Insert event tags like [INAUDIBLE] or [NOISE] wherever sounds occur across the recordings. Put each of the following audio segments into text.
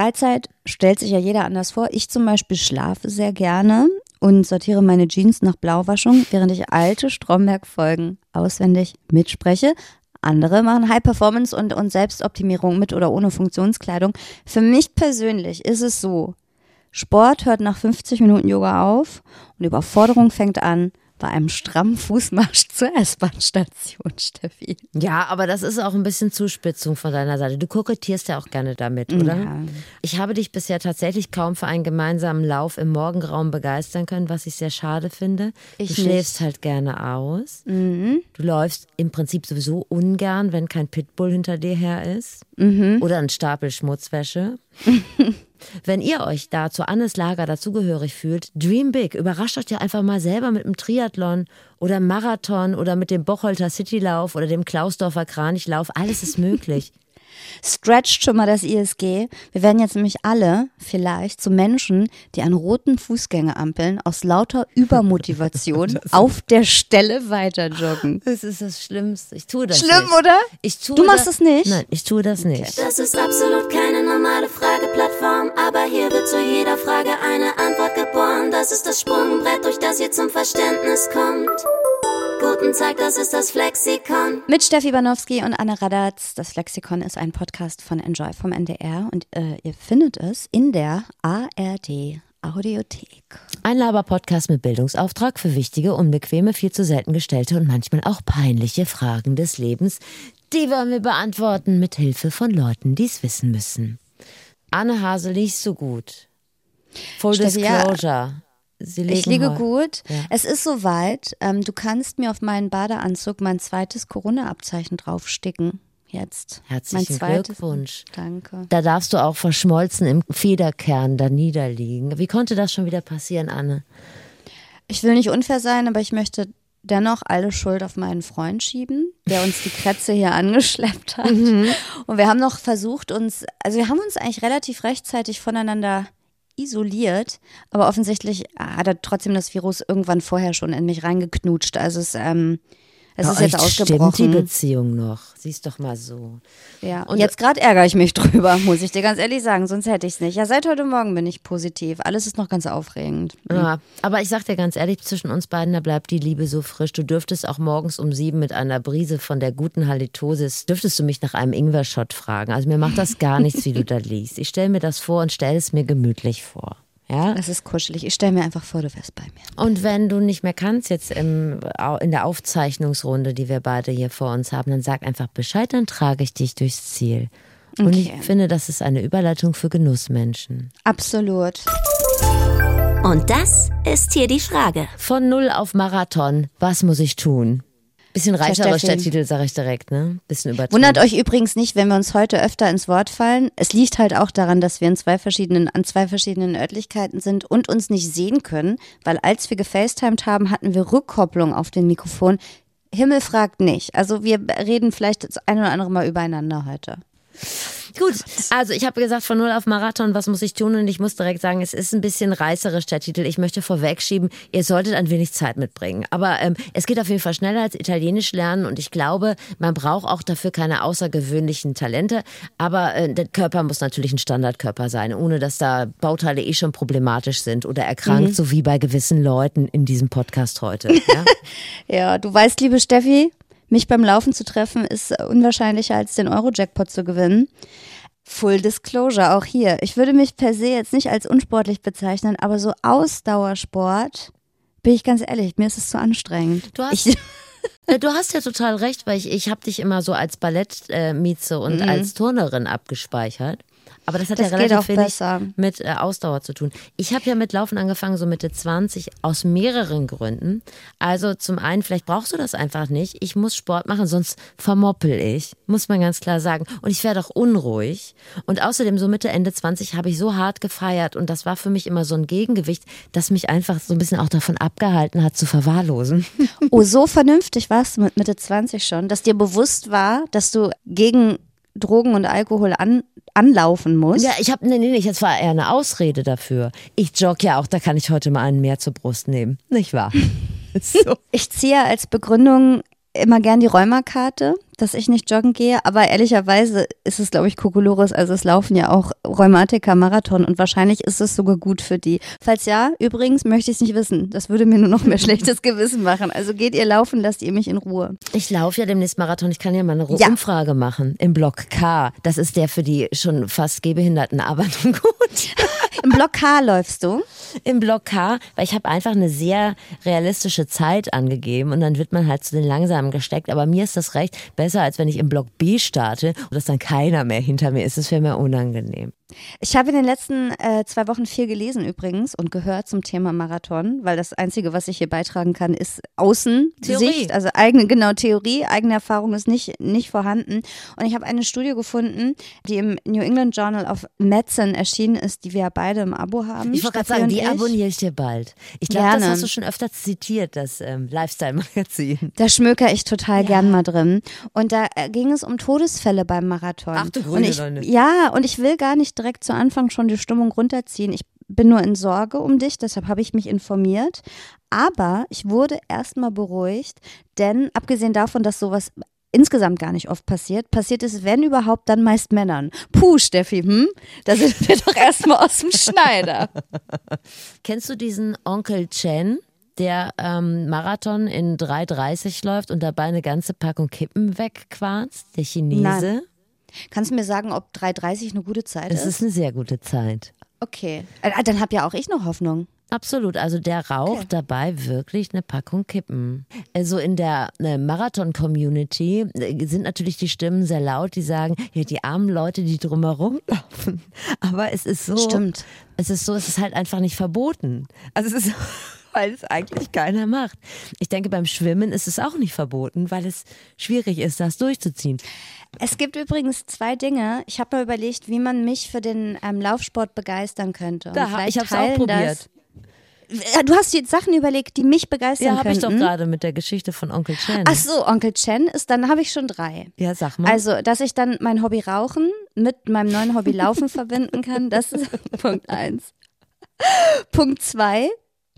Freizeit stellt sich ja jeder anders vor. Ich zum Beispiel schlafe sehr gerne und sortiere meine Jeans nach Blauwaschung, während ich alte Stromberg-Folgen auswendig mitspreche. Andere machen High Performance und, und Selbstoptimierung mit oder ohne Funktionskleidung. Für mich persönlich ist es so, Sport hört nach 50 Minuten Yoga auf und Überforderung fängt an bei einem strammen Fußmarsch [LAUGHS] zur S-Bahn-Station, Steffi. Ja, aber das ist auch ein bisschen Zuspitzung von deiner Seite. Du kokettierst ja auch gerne damit, oder? Ja. Ich habe dich bisher tatsächlich kaum für einen gemeinsamen Lauf im Morgenraum begeistern können, was ich sehr schade finde. Ich du schläfst halt gerne aus. Mhm. Du läufst im Prinzip sowieso ungern, wenn kein Pitbull hinter dir her ist. Mhm. Oder ein Stapel Schmutzwäsche. [LAUGHS] Wenn ihr euch da zu Annes Lager dazugehörig fühlt, dream big. Überrascht euch ja einfach mal selber mit einem Triathlon oder Marathon oder mit dem Bocholter Citylauf oder dem Klausdorfer Kranichlauf. Alles ist möglich. Stretcht schon mal das ISG. Wir werden jetzt nämlich alle vielleicht zu Menschen, die an roten Fußgängerampeln aus lauter [LAUGHS] Übermotivation auf der Stelle weiter joggen. Das ist das Schlimmste. Ich tue das Schlimm, nicht. oder? Ich tue Du machst das das nicht? Nein, ich tue das nicht. Das ist absolut keine normale Frageplattform, aber hier wird zu jeder Frage eine Antwort geboren. Das ist das Sprungbrett, durch das ihr zum Verständnis kommt. Guten Tag, das ist das Flexikon. Mit Steffi Banowski und Anne Radatz. Das Flexikon ist ein Podcast von Enjoy vom NDR und äh, ihr findet es in der ARD Audiothek. Ein Laber-Podcast mit Bildungsauftrag für wichtige, unbequeme, viel zu selten gestellte und manchmal auch peinliche Fragen des Lebens. Die wollen wir beantworten mit Hilfe von Leuten, die es wissen müssen. Anne Hase liest so gut. Full Steffi, ja. Disclosure. Legen Ich liege gut. Ja. Es ist soweit. Ähm, du kannst mir auf meinen Badeanzug mein zweites Corona-Abzeichen draufsticken. Jetzt. Herzlichen. Glückwunsch. Danke. Da darfst du auch verschmolzen im Federkern da niederliegen. Wie konnte das schon wieder passieren, Anne? Ich will nicht unfair sein, aber ich möchte dennoch alle Schuld auf meinen Freund schieben, der uns die Kretze hier [LAUGHS] angeschleppt hat. Mhm. Und wir haben noch versucht, uns, also wir haben uns eigentlich relativ rechtzeitig voneinander isoliert, aber offensichtlich hat er trotzdem das Virus irgendwann vorher schon in mich reingeknutscht. Also es, ähm, es Bei ist jetzt euch Stimmt die ausgebrochen. Beziehung noch? Siehst doch mal so. Ja, und jetzt gerade ärgere ich mich [LAUGHS] drüber, muss ich dir ganz ehrlich sagen, sonst hätte ich es nicht. Ja, seit heute Morgen bin ich positiv. Alles ist noch ganz aufregend. Ja, aber ich sag dir ganz ehrlich, zwischen uns beiden, da bleibt die Liebe so frisch. Du dürftest auch morgens um sieben mit einer Brise von der guten Halitosis, dürftest du mich nach einem Ingwer-Shot fragen. Also mir macht das gar nichts, wie du da liest. Ich stelle mir das vor und stelle es mir gemütlich vor. Ja? Es ist kuschelig. Ich stelle mir einfach vor, du wärst bei mir. Und wenn du nicht mehr kannst jetzt im, in der Aufzeichnungsrunde, die wir beide hier vor uns haben, dann sag einfach Bescheid, dann trage ich dich durchs Ziel. Und Okay. ich finde, das ist eine Überleitung für Genussmenschen. Absolut. Und das ist hier die Frage. Von null auf Marathon, was muss ich tun? Bisschen reicherer Steffi. Stadttitel, sag ich direkt, ne? Bisschen übertrieben. Wundert euch übrigens nicht, wenn wir uns heute öfter ins Wort fallen. Es liegt halt auch daran, dass wir in zwei verschiedenen, an zwei verschiedenen Örtlichkeiten sind und uns nicht sehen können, weil als wir gefacetimed haben, hatten wir Rückkopplung auf dem Mikrofon. Himmel fragt nicht. Also wir reden vielleicht das ein oder andere Mal übereinander heute. Gut, [LAUGHS] also ich habe gesagt, von null auf Marathon, was muss ich tun? Und ich muss direkt sagen, es ist ein bisschen reißerisch, der Titel. Ich möchte vorwegschieben, ihr solltet ein wenig Zeit mitbringen. Aber ähm, es geht auf jeden Fall schneller als Italienisch lernen. Und ich glaube, man braucht auch dafür keine außergewöhnlichen Talente. Aber äh, der Körper muss natürlich ein Standardkörper sein, ohne dass da Bauteile eh schon problematisch sind oder erkrankt, so wie bei gewissen Leuten in diesem Podcast heute. Ja? [LAUGHS] Ja, du weißt, liebe Steffi, mich beim Laufen zu treffen ist unwahrscheinlicher als den Euro-Jackpot zu gewinnen. Full Disclosure auch hier. Ich würde mich per se jetzt nicht als unsportlich bezeichnen, aber so Ausdauersport, bin ich ganz ehrlich, mir ist es zu anstrengend. Du hast- ich, [LAUGHS] Äh, Du hast ja total recht, weil ich, ich habe dich immer so als Ballettmieze und als Turnerin abgespeichert. Aber das hat. Das ja relativ wenig besser. mit äh, Ausdauer zu tun. Ich habe ja mit Laufen angefangen, so Mitte 20, aus mehreren Gründen. Also zum einen, vielleicht brauchst du das einfach nicht. Ich muss Sport machen, sonst vermoppel ich, muss man ganz klar sagen. Und ich werde auch unruhig. Und außerdem, so Mitte, Ende 20 habe ich so hart gefeiert. Und das war für mich immer so ein Gegengewicht, das mich einfach so ein bisschen auch davon abgehalten hat, zu verwahrlosen. oh, so vernünftig warst du mit Mitte 20 schon, dass dir bewusst war, dass du gegen Drogen und Alkohol an, anlaufen musst. Ja, ich habe, nee, nee, nee, das war eher eine Ausrede dafür. Ich jogge ja auch, da kann ich heute mal einen mehr zur Brust nehmen. Nicht wahr? [LAUGHS] so. Ich ziehe als Begründung immer gern die Rheumakarte, dass ich nicht joggen gehe, aber ehrlicherweise ist es, glaube ich, Kokolores. Also es laufen ja auch Rheumatiker Marathon und wahrscheinlich ist es sogar gut für die. Falls ja, übrigens möchte ich es nicht wissen. Das würde mir nur noch mehr [LAUGHS] schlechtes Gewissen machen. Also geht ihr laufen, lasst ihr mich in Ruhe. Ich laufe ja demnächst Marathon. Ich kann ja mal eine ja. Umfrage machen im Block K. Das ist der für die schon fast Gehbehinderten, aber nun [LAUGHS] gut. Im Block K läufst du? Im Block K, weil ich habe einfach eine sehr realistische Zeit angegeben und dann wird man halt zu den Langsamen gesteckt. Aber mir ist das recht besser, als wenn ich im Block B starte und dass dann keiner mehr hinter mir ist. Das wäre mir unangenehm. Ich habe in den letzten äh, zwei Wochen viel gelesen übrigens und gehört zum Thema Marathon, weil das Einzige, was ich hier beitragen kann, ist Außensicht, also eigene, genau, Theorie, eigene Erfahrung ist nicht, nicht vorhanden. Und ich habe eine Studie gefunden, die im New England Journal of Medicine erschienen ist, die wir ja beide im Abo haben. Ich wollte gerade sagen, die abonniere ich dir bald. Ich glaube, das hast du schon öfter zitiert, das ähm, Lifestyle-Magazin. Da schmöker ich total ja. gern mal drin. Und da äh, ging es um Todesfälle beim Marathon. Ach du grüne und ich, Ja, und ich will gar nicht direkt zu Anfang schon die Stimmung runterziehen. Ich bin nur in Sorge um dich, deshalb habe ich mich informiert. Aber ich wurde erstmal beruhigt, denn abgesehen davon, dass sowas insgesamt gar nicht oft passiert, passiert es, wenn überhaupt, dann meist Männern. Puh, Steffi, hm? Da sind wir doch erstmal aus dem Schneider. [LAUGHS] Kennst du diesen Onkel Chen? Der ähm, Marathon in 3,30 läuft und dabei eine ganze Packung Kippen wegquarzt, der Chinese. Nein. Kannst du mir sagen, ob 3,30 eine gute Zeit ist? Es ist eine sehr gute Zeit. Okay, äh, dann habe ja auch ich noch Hoffnung. Absolut, also der raucht okay. dabei wirklich eine Packung Kippen. Also in der äh, Marathon-Community äh, sind natürlich die Stimmen sehr laut, die sagen, ja, die armen Leute, die drumherum [LAUGHS] laufen. Aber es ist so. Stimmt. Es ist so, es ist halt einfach nicht verboten. Also es ist [LAUGHS] weil es eigentlich keiner macht. Ich denke, beim Schwimmen ist es auch nicht verboten, weil es schwierig ist, das durchzuziehen. Es gibt übrigens zwei Dinge. Ich habe mal überlegt, wie man mich für den ähm, Laufsport begeistern könnte. Da, ich habe es auch probiert. Das, du hast jetzt Sachen überlegt, die mich begeistern ja, könnten. Ja, habe ich doch gerade mit der Geschichte von Onkel Chen. Ach so, Onkel Chen ist, dann habe ich schon drei. Ja, sag mal. Also, dass ich dann mein Hobby Rauchen mit meinem neuen Hobby Laufen [LAUGHS] verbinden kann, das ist Punkt eins. Punkt zwei,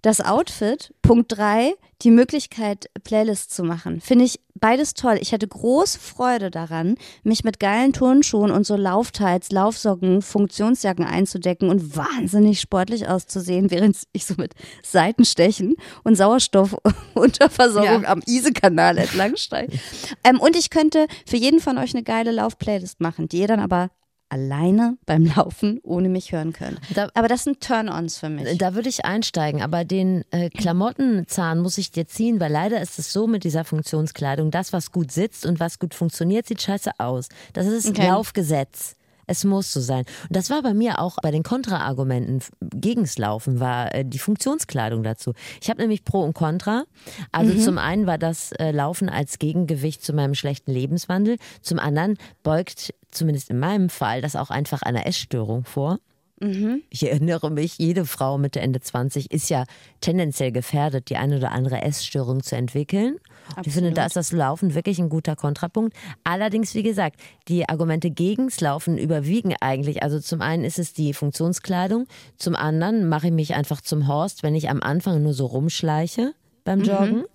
das Outfit. Punkt drei, die Möglichkeit, Playlists zu machen. Finde ich beides toll. Ich hätte große Freude daran, mich mit geilen Turnschuhen und so Laufteils, Laufsocken, Funktionsjacken einzudecken und wahnsinnig sportlich auszusehen, während ich so mit Seitenstechen und Sauerstoffunterversorgung ja. am Ise-Kanal entlang steige. Ähm, und ich könnte für jeden von euch eine geile Laufplaylist machen, die ihr dann aber alleine beim Laufen ohne mich hören können. Da, aber das sind Turn-ons für mich. Da würde ich einsteigen, aber den äh, Klamottenzahn muss ich dir ziehen, weil leider ist es so mit dieser Funktionskleidung, das, was gut sitzt und was gut funktioniert, sieht scheiße aus. Das ist okay. Laufgesetz. Es muss so sein. Und das war bei mir auch bei den Kontraargumenten gegens Laufen, war äh, die Funktionskleidung dazu. Ich habe nämlich Pro und Contra. Also mhm. zum einen war das äh, Laufen als Gegengewicht zu meinem schlechten Lebenswandel. Zum anderen beugt, zumindest in meinem Fall, das auch einfach einer Essstörung vor. Mhm. Ich erinnere mich, jede Frau Mitte, Ende 20 ist ja tendenziell gefährdet, die eine oder andere Essstörung zu entwickeln. Absolut. Ich finde, da ist das Laufen wirklich ein guter Kontrapunkt. Allerdings, wie gesagt, die Argumente gegens Laufen überwiegen eigentlich. Also zum einen ist es die Funktionskleidung, zum anderen mache ich mich einfach zum Horst, wenn ich am Anfang nur so rumschleiche beim mhm. Joggen. Mhm.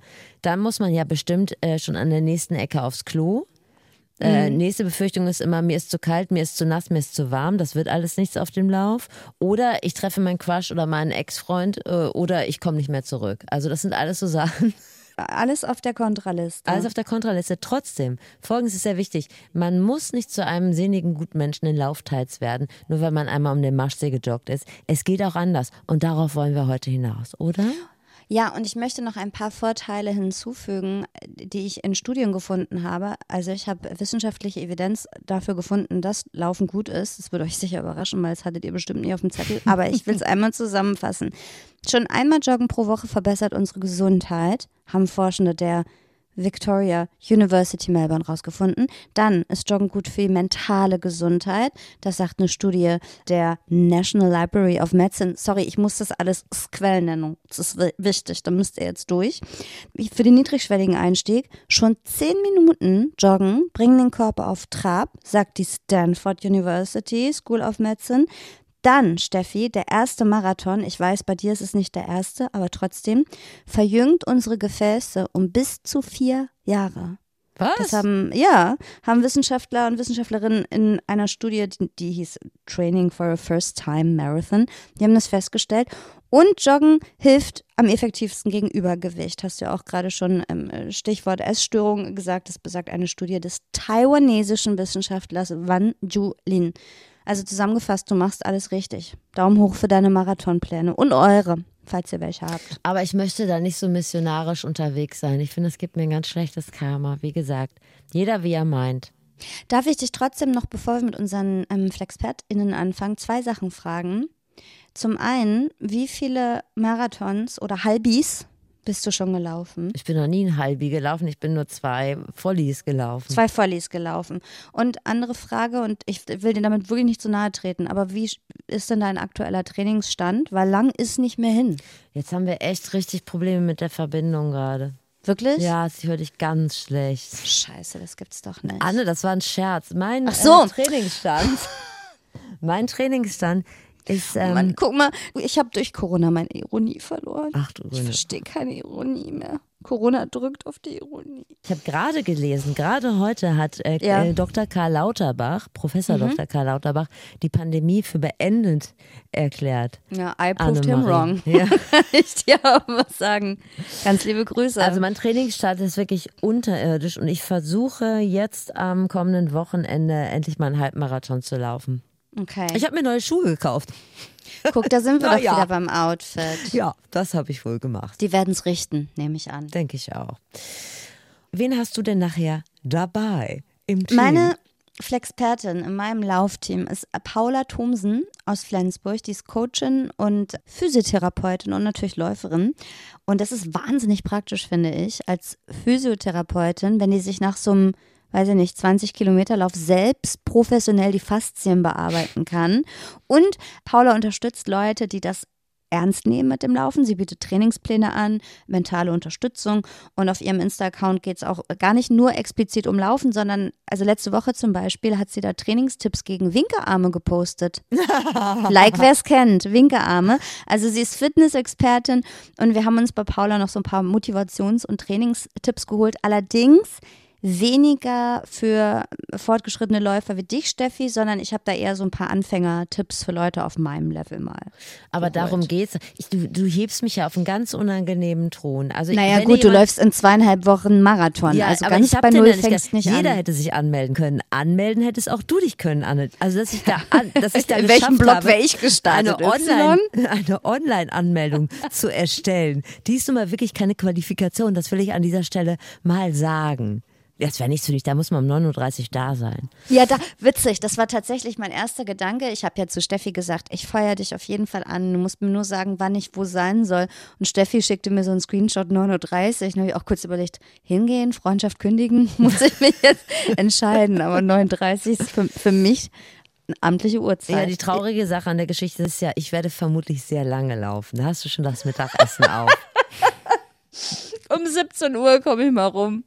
Dann muss man ja bestimmt äh, schon an der nächsten Ecke aufs Klo. Äh, mhm. nächste Befürchtung ist immer, mir ist zu kalt, mir ist zu nass, mir ist zu warm. Das wird alles nichts auf dem Lauf. Oder ich treffe meinen Quatsch oder meinen Ex-Freund äh, oder ich komme nicht mehr zurück. Also das sind alles so Sachen. Alles auf der Kontraliste. Alles auf der Kontraliste. Trotzdem, folgendes ist sehr wichtig. Man muss nicht zu einem sinnigen Gutmenschen in Laufteils werden, nur weil man einmal um den Marschsee gejoggt ist. Es geht auch anders. Und darauf wollen wir heute hinaus, oder? Ja, und ich möchte noch ein paar Vorteile hinzufügen, die ich in Studien gefunden habe. Also ich habe wissenschaftliche Evidenz dafür gefunden, dass Laufen gut ist. Das würde euch sicher überraschen, weil das hattet ihr bestimmt nie auf dem Zettel. Aber ich will es [LAUGHS] einmal zusammenfassen. Schon einmal Joggen pro Woche verbessert unsere Gesundheit, haben Forschende der Victoria University Melbourne rausgefunden. Dann ist Joggen gut für die mentale Gesundheit. Das sagt eine Studie der National Library of Medicine. Sorry, ich muss das alles Quellen nennen. Das ist wichtig, da müsst ihr jetzt durch. Für den niedrigschwelligen Einstieg schon zehn Minuten Joggen bringen den Körper auf Trab, sagt die Stanford University School of Medicine. Dann, Steffi, der erste Marathon, ich weiß, bei dir ist es nicht der erste, aber trotzdem, verjüngt unsere Gefäße um bis zu vier Jahre. Was? Das haben, ja, haben Wissenschaftler und Wissenschaftlerinnen in einer Studie, die, die hieß Training for a First Time Marathon, die haben das festgestellt. Und Joggen hilft am effektivsten gegen Übergewicht. Hast du ja auch gerade schon im Stichwort Essstörung gesagt. Das besagt eine Studie des taiwanesischen Wissenschaftlers Wan Ju-Lin. Also zusammengefasst, du machst alles richtig. Daumen hoch für deine Marathonpläne und eure, falls ihr welche habt. Aber ich möchte da nicht so missionarisch unterwegs sein. Ich finde, es gibt mir ein ganz schlechtes Karma. Wie gesagt, jeder wie er meint. Darf ich dich trotzdem noch, bevor wir mit unseren ähm, FlexpertInnen anfangen, zwei Sachen fragen? Zum einen, wie viele Marathons oder Halbis bist du schon gelaufen? Ich bin noch nie ein Halbi gelaufen, ich bin nur zwei Volleys gelaufen. Zwei Volleys gelaufen. Und andere Frage, und ich will dir damit wirklich nicht zu nahe treten, aber wie ist denn dein aktueller Trainingsstand? Weil lang ist nicht mehr hin. Jetzt haben wir echt richtig Probleme mit der Verbindung gerade. Wirklich? Ja, sie hört dich ganz schlecht. Scheiße, das gibt's doch nicht. Anne, das war ein Scherz. Mein Ach so. äh, Trainingsstand. [LAUGHS] mein Trainingsstand ist. Ähm, Mann, guck mal, ich habe durch Corona meine Ironie verloren. Ach du ich verstehe keine Ironie mehr. Corona drückt auf die Ironie. Ich habe gerade gelesen, gerade heute hat äh, Ja. Mhm. äh, Dr. Karl Lauterbach, Professor Dr. Karl Lauterbach, die Pandemie für beendet erklärt. Ja, I proved him wrong. Ja. Kann [LAUGHS] ich dir auch was sagen. Ganz liebe Grüße. Also mein Trainingsstart ist wirklich unterirdisch und ich versuche jetzt am kommenden Wochenende endlich mal einen Halbmarathon zu laufen. Okay. Ich habe mir neue Schuhe gekauft. Guck, da sind wir [LAUGHS] doch ja. wieder beim Outfit. Ja, das habe ich wohl gemacht. Die werden es richten, nehme ich an. Denke ich auch. Wen hast du denn nachher dabei im Team? Meine Flexpertin in meinem Laufteam ist Paula Thomsen aus Flensburg. Die ist Coachin und Physiotherapeutin und natürlich Läuferin. Und das ist wahnsinnig praktisch, finde ich, als Physiotherapeutin, wenn die sich nach so einem, weiß ich nicht, 20 Kilometer Lauf selbst professionell die Faszien bearbeiten kann. Und Paula unterstützt Leute, die das ernst nehmen mit dem Laufen. Sie bietet Trainingspläne an, mentale Unterstützung und auf ihrem Insta-Account geht es auch gar nicht nur explizit um Laufen, sondern also letzte Woche zum Beispiel hat sie da Trainingstipps gegen Winkearme gepostet. [LAUGHS] like wer es kennt, Winkearme. Also sie ist Fitness-Expertin und wir haben uns bei Paula noch so ein paar Motivations- und Trainingstipps geholt. Allerdings weniger für fortgeschrittene Läufer wie dich, Steffi, sondern ich habe da eher so ein paar Anfänger-Tipps für Leute auf meinem Level mal. Aber darum geht's. Ich, du, du hebst mich ja auf einen ganz unangenehmen Thron. Also Naja, gut, du läufst in zweieinhalb Wochen Marathon. Ja, also aber ganz bei Null fängst nicht Jeder an. hätte sich anmelden können. Anmelden hättest auch du dich können, Anne. Also dass ich da, an, dass ich [LAUGHS] da In welchem geschafft Block habe, wär ich gestartet? Eine Online, eine Online-Anmeldung [LAUGHS] zu erstellen. Die ist nun mal wirklich keine Qualifikation. Das will ich an dieser Stelle mal sagen. Das wäre nichts für dich, da muss man um 9.30 Uhr da sein. Ja, da, witzig, das war tatsächlich mein erster Gedanke. Ich habe ja zu Steffi gesagt, ich feuer dich auf jeden Fall an. Du musst mir nur sagen, wann ich wo sein soll. Und Steffi schickte mir so einen Screenshot 9.30 Uhr. Dann habe ich auch kurz überlegt, hingehen, Freundschaft kündigen, [LAUGHS] muss ich mich jetzt entscheiden. Aber 9.30 Uhr ist für, für mich eine amtliche Uhrzeit. Ja, die traurige Sache an der Geschichte ist ja, ich werde vermutlich sehr lange laufen. Da hast du schon das Mittagessen auf. [LAUGHS] um 17 Uhr komme ich mal rum.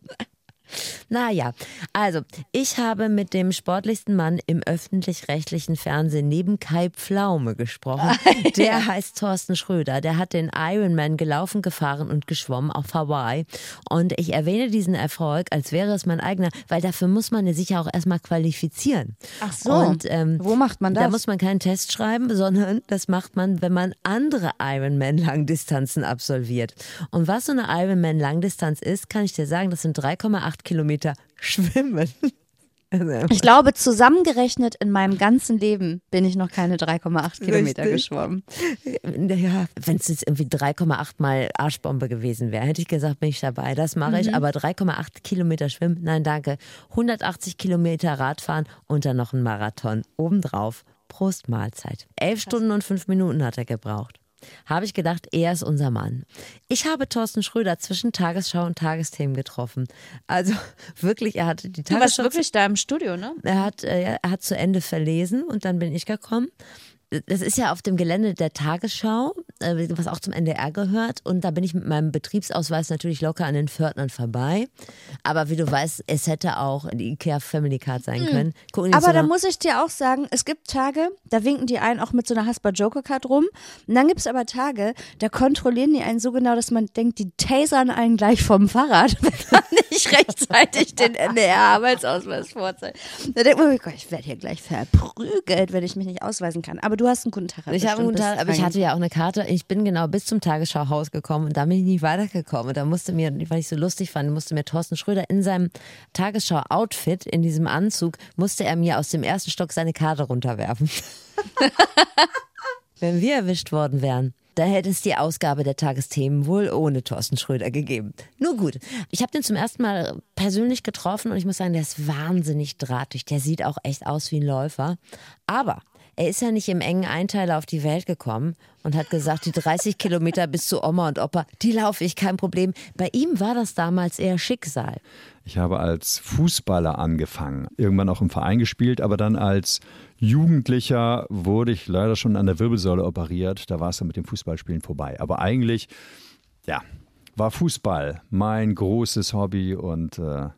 Naja, also ich habe mit dem sportlichsten Mann im öffentlich-rechtlichen Fernsehen neben Kai Pflaume gesprochen. [LAUGHS] Der heißt Thorsten Schröder. Der hat den Ironman gelaufen, gefahren und geschwommen auf Hawaii. Und ich erwähne diesen Erfolg, als wäre es mein eigener, weil dafür muss man sich ja auch erstmal qualifizieren. Ach so. Und, ähm, Wo macht man das? Da muss man keinen Test schreiben, sondern [LAUGHS] das macht man, wenn man andere Ironman-Langdistanzen absolviert. Und was so eine Ironman-Langdistanz ist, kann ich dir sagen, das sind 3,8 Kilometer Schwimmen. [LAUGHS] Also, Ich glaube, zusammengerechnet in meinem ganzen Leben bin ich noch keine 3,8 Kilometer geschwommen. ja, wenn es jetzt irgendwie 3,8 mal Arschbombe gewesen wäre, hätte ich gesagt, bin ich dabei. Das mache ich. Aber 3,8 Kilometer schwimmen, nein, danke. 180 Kilometer Radfahren und dann noch ein Marathon. Obendrauf. Prost Mahlzeit. Elf Stunden und fünf Minuten hat er gebraucht. Habe ich gedacht, er ist unser Mann. Ich habe Thorsten Schröder zwischen Tagesschau und Tagesthemen getroffen. Also [LAUGHS] wirklich, er hatte die Du warst Tagesschau. wirklich da im Studio, ne? Er hat, äh, er hat zu Ende verlesen und dann bin ich gekommen. Das ist ja auf dem Gelände der Tagesschau was auch zum NDR gehört. Und da bin ich mit meinem Betriebsausweis natürlich locker an den Pförtnern vorbei. Aber wie du weißt, es hätte auch die IKEA Family Card sein können. Gucken Aber da muss ich dir auch sagen, es gibt Tage, da winken die einen auch mit so einer Hasper Joker Card rum. Und dann gibt es aber Tage, da kontrollieren die einen so genau, dass man denkt, die tasern einen gleich vom Fahrrad, [LAUGHS] wenn man nicht rechtzeitig den NDR-Arbeitsausweis vorzeigt. Da denkt man, oh ich werde hier gleich verprügelt, wenn ich mich nicht ausweisen kann. Aber du hast einen guten Tag. Ich habe einen guten Tag, aber ich hatte ja auch eine Karte. Ich bin genau bis zum Tagesschauhaus gekommen und da bin ich nicht weitergekommen. Und da musste mir, weil ich so lustig fand, musste mir Thorsten Schröder in seinem Tagesschau-Outfit, in diesem Anzug, musste er mir aus dem ersten Stock seine Karte runterwerfen. [LAUGHS] Wenn wir erwischt worden wären, dann hätte es die Ausgabe der Tagesthemen wohl ohne Thorsten Schröder gegeben. Nur gut. Ich habe den zum ersten Mal persönlich getroffen und ich muss sagen, der ist wahnsinnig drahtig. Der sieht auch echt aus wie ein Läufer. Aber er ist ja nicht im engen Einteiler auf die Welt gekommen und hat gesagt, die 30 Kilometer bis zu Oma und Opa, die laufe ich, kein Problem. Bei ihm war das damals eher Schicksal. Ich habe als Fußballer angefangen, irgendwann auch im Verein gespielt, aber dann als Jugendlicher wurde ich leider schon an der Wirbelsäule operiert. Da war es dann mit dem Fußballspielen vorbei. Aber eigentlich, ja, war Fußball mein großes Hobby und äh,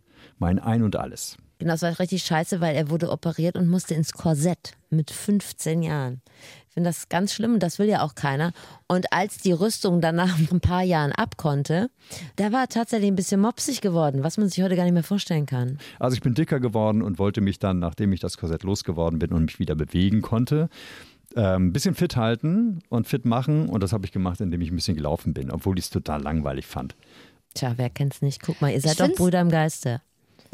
mein Ein und alles. Genau, das war richtig scheiße, weil er wurde operiert und musste ins Korsett mit 15 Jahren. Ich finde das ganz schlimm und das will ja auch keiner. Und als die Rüstung dann nach ein paar Jahren abkonnte, da war er tatsächlich ein bisschen mopsig geworden, was man sich heute gar nicht mehr vorstellen kann. Also ich bin dicker geworden und wollte mich dann, nachdem ich das Korsett losgeworden bin und mich wieder bewegen konnte, ähm, ein bisschen fit halten und fit machen. Und das habe ich gemacht, indem ich ein bisschen gelaufen bin, obwohl ich es total langweilig fand. Tja, wer kennt's nicht? Guck mal, ihr seid doch Brüder im Geiste.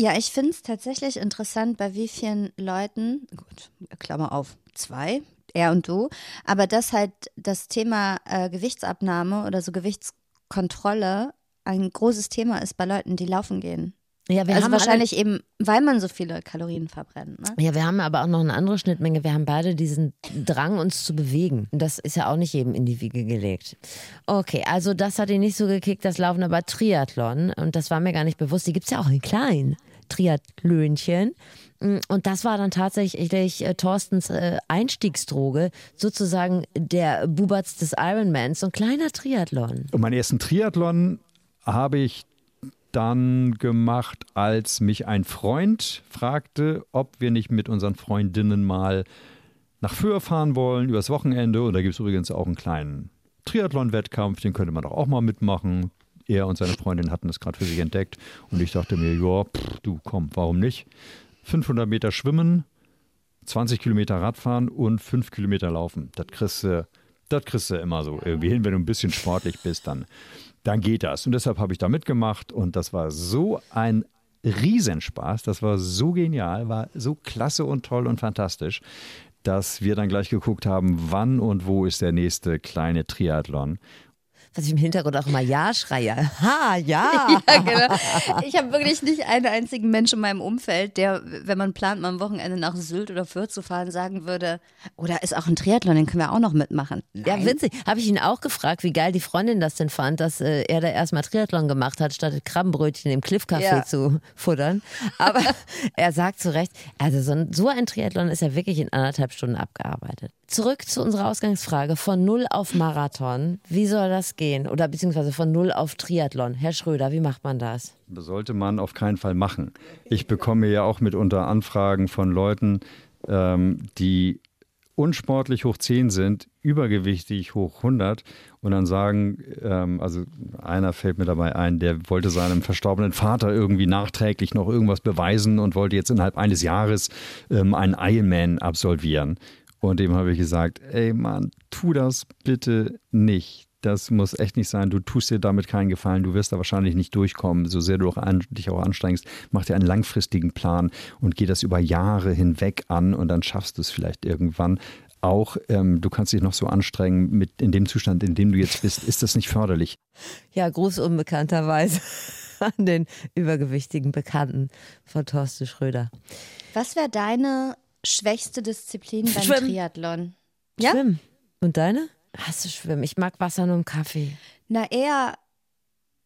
Ja, ich finde es tatsächlich interessant, bei wie vielen Leuten, gut, Klammer auf, zwei, er und du, aber dass halt das Thema äh, Gewichtsabnahme oder so Gewichtskontrolle ein großes Thema ist bei Leuten, die laufen gehen. Ja, wir also haben wahrscheinlich eben, weil man so viele Kalorien verbrennt. Ne? Alle, ja, wir haben aber auch noch eine andere Schnittmenge. Wir haben beide diesen Drang, uns zu bewegen. Und Das ist ja auch nicht jedem in die Wiege gelegt. Okay, also das hat ihn nicht so gekickt, das Laufen, aber Triathlon. Und das war mir gar nicht bewusst. Die gibt's ja auch in klein. Triathlönchen. Und das war dann tatsächlich äh, Thorstens äh, Einstiegsdroge, sozusagen der Bubatz des Ironmans, so ein kleiner Triathlon. Und meinen ersten Triathlon habe ich dann gemacht, als mich ein Freund fragte, ob wir nicht mit unseren Freundinnen mal nach Föhr fahren wollen, übers Wochenende. Und da gibt es übrigens auch einen kleinen Triathlon-Wettkampf, den könnte man doch auch mal mitmachen. Er und seine Freundin hatten das gerade für sich entdeckt. Und ich dachte mir, ja, du komm, warum nicht? 500 Meter schwimmen, 20 Kilometer Radfahren und 5 Kilometer laufen. Das kriegst du, das kriegst du immer so irgendwie hin, wenn du ein bisschen sportlich bist, dann, dann geht das. Und deshalb habe ich da mitgemacht und das war so ein Riesenspaß, das war so genial, war so klasse und toll und fantastisch, dass wir dann gleich geguckt haben, wann und wo ist der nächste kleine Triathlon. Was ich im Hintergrund auch immer Ja schreie. Ha, ja. [LAUGHS] Ja, genau. Ich habe wirklich nicht einen einzigen Mensch in meinem Umfeld, der, wenn man plant, mal am Wochenende nach Sylt oder Fürth zu fahren, sagen würde, oder ist auch ein Triathlon, den können wir auch noch mitmachen. Ja, witzig. Habe ich ihn auch gefragt, wie geil die Freundin das denn fand, dass äh, er da erstmal Triathlon gemacht hat, statt Krabbenbrötchen im Cliff Café Ja. zu futtern. Aber [LAUGHS] er sagt zu Recht, also so ein, so ein Triathlon ist ja wirklich in anderthalb Stunden abgearbeitet. Zurück zu unserer Ausgangsfrage. Von Null auf Marathon. Wie soll das gehen? Oder beziehungsweise von Null auf Triathlon. Herr Schröder, wie macht man das? Sollte man auf keinen Fall machen. Ich bekomme ja auch mitunter Anfragen von Leuten, ähm, die unsportlich hoch 10 sind, übergewichtig hoch 100 und dann sagen, ähm, also einer fällt mir dabei ein, der wollte seinem verstorbenen Vater irgendwie nachträglich noch irgendwas beweisen und wollte jetzt innerhalb eines Jahres ähm, einen Ironman absolvieren. Und dem habe ich gesagt, ey Mann, tu das bitte nicht. Das muss echt nicht sein. Du tust dir damit keinen Gefallen. Du wirst da wahrscheinlich nicht durchkommen, so sehr du auch an, dich auch anstrengst. Mach dir einen langfristigen Plan und geh das über Jahre hinweg an und dann schaffst du es vielleicht irgendwann. Auch ähm, du kannst dich noch so anstrengen mit in dem Zustand, in dem du jetzt bist, ist das nicht förderlich. Ja, Gruß unbekannterweise [LAUGHS] an den übergewichtigen Bekannten von Thorsten Schröder. Was wäre deine schwächste Disziplin beim Schwimmen. Triathlon? Ja? Schwimmen. Und deine? Hast du Schwimmen? Ich mag Wasser nur im Kaffee. Na, eher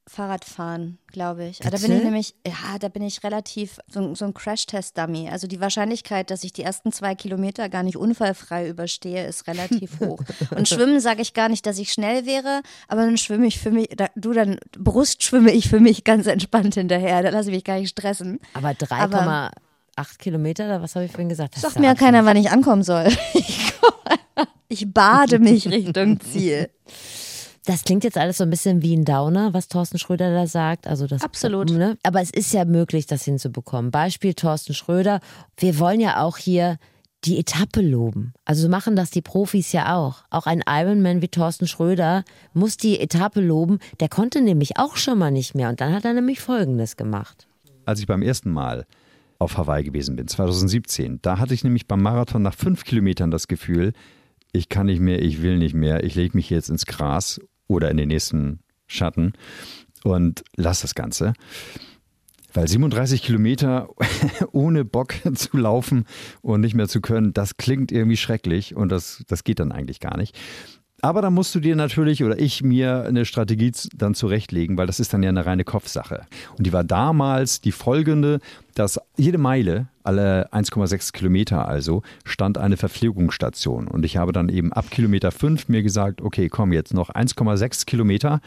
Fahrradfahren, glaube ich. Da Bitte? bin ich nämlich, ja, da bin ich relativ so, so ein Crash-Test-Dummy. Also die Wahrscheinlichkeit, dass ich die ersten zwei Kilometer gar nicht unfallfrei überstehe, ist relativ hoch. [LAUGHS] Und schwimmen sage ich gar nicht, dass ich schnell wäre, aber dann schwimme ich für mich, da, du dann Brust schwimme ich für mich ganz entspannt hinterher. Da lasse ich mich gar nicht stressen. Aber 3,8 Kilometer, oder was habe ich vorhin gesagt? Sagt mir ja keiner, wann ich ankommen soll. [LAUGHS] Ich, komm- ich bade mich Richtung Ziel. Das klingt jetzt alles so ein bisschen wie ein Downer, was Thorsten Schröder da sagt. Also das, Absolut. Ne? Aber es ist ja möglich, das hinzubekommen. Beispiel Thorsten Schröder. Wir wollen ja auch hier die Etappe loben. Also so machen das die Profis ja auch. Auch ein Ironman wie Thorsten Schröder muss die Etappe loben. Der konnte nämlich auch schon mal nicht mehr. Und dann hat er nämlich Folgendes gemacht. als ich beim ersten Mal auf Hawaii gewesen bin, 2017, da hatte ich nämlich beim Marathon nach fünf Kilometern das Gefühl, ich kann nicht mehr, ich will nicht mehr, ich lege mich jetzt ins Gras oder in den nächsten Schatten und lass das Ganze. Weil 37 Kilometer [LAUGHS] ohne Bock [LAUGHS] zu laufen und nicht mehr zu können, das klingt irgendwie schrecklich und das, das geht dann eigentlich gar nicht. Aber da musst du dir natürlich oder ich mir eine Strategie dann zurechtlegen, weil das ist dann ja eine reine Kopfsache. Und die war damals die folgende, dass jede Meile, alle 1,6 Kilometer also, stand eine Verpflegungsstation. Und ich habe dann eben ab Kilometer 5 mir gesagt, okay, komm jetzt noch 1,6 Kilometer,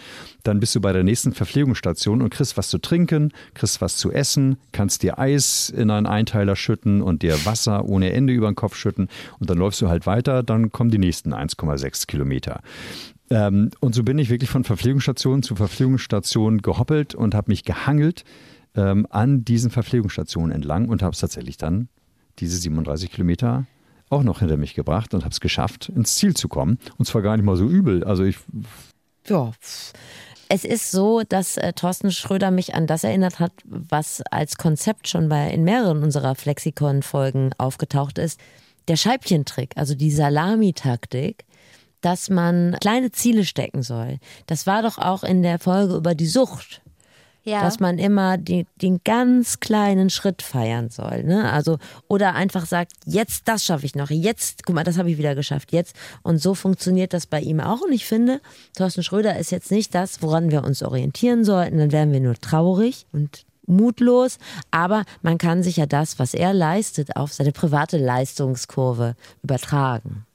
dann bist du bei der nächsten Verpflegungsstation und kriegst was zu trinken, kriegst was zu essen, kannst dir Eis in einen Einteiler schütten und dir Wasser ohne Ende über den Kopf schütten und dann läufst du halt weiter, dann kommen die nächsten 1,6 Kilometer. Ähm, und so bin ich wirklich von Verpflegungsstation zu Verpflegungsstation gehoppelt und habe mich gehangelt ähm, an diesen Verpflegungsstationen entlang und habe es tatsächlich dann diese 37 Kilometer auch noch hinter mich gebracht und habe es geschafft, ins Ziel zu kommen. Und zwar gar nicht mal so übel. Also ich Ja. Es ist so, dass äh, Thorsten Schröder mich an das erinnert hat, was als Konzept schon bei in mehreren unserer Flexikon-Folgen aufgetaucht ist. Der Scheibchentrick, also die Salamitaktik, dass man kleine Ziele stecken soll. Das war doch auch in der Folge über die Sucht Ja. dass man immer die, den ganz kleinen Schritt feiern soll. Ne? Also, oder einfach sagt, jetzt das schaffe ich noch, jetzt, guck mal, das habe ich wieder geschafft, jetzt. Und so funktioniert das bei ihm auch. Und ich finde, Thorsten Schröder ist jetzt nicht das, woran wir uns orientieren sollten. Dann wären wir nur traurig und mutlos, aber man kann sich ja das, was er leistet, auf seine private Leistungskurve übertragen.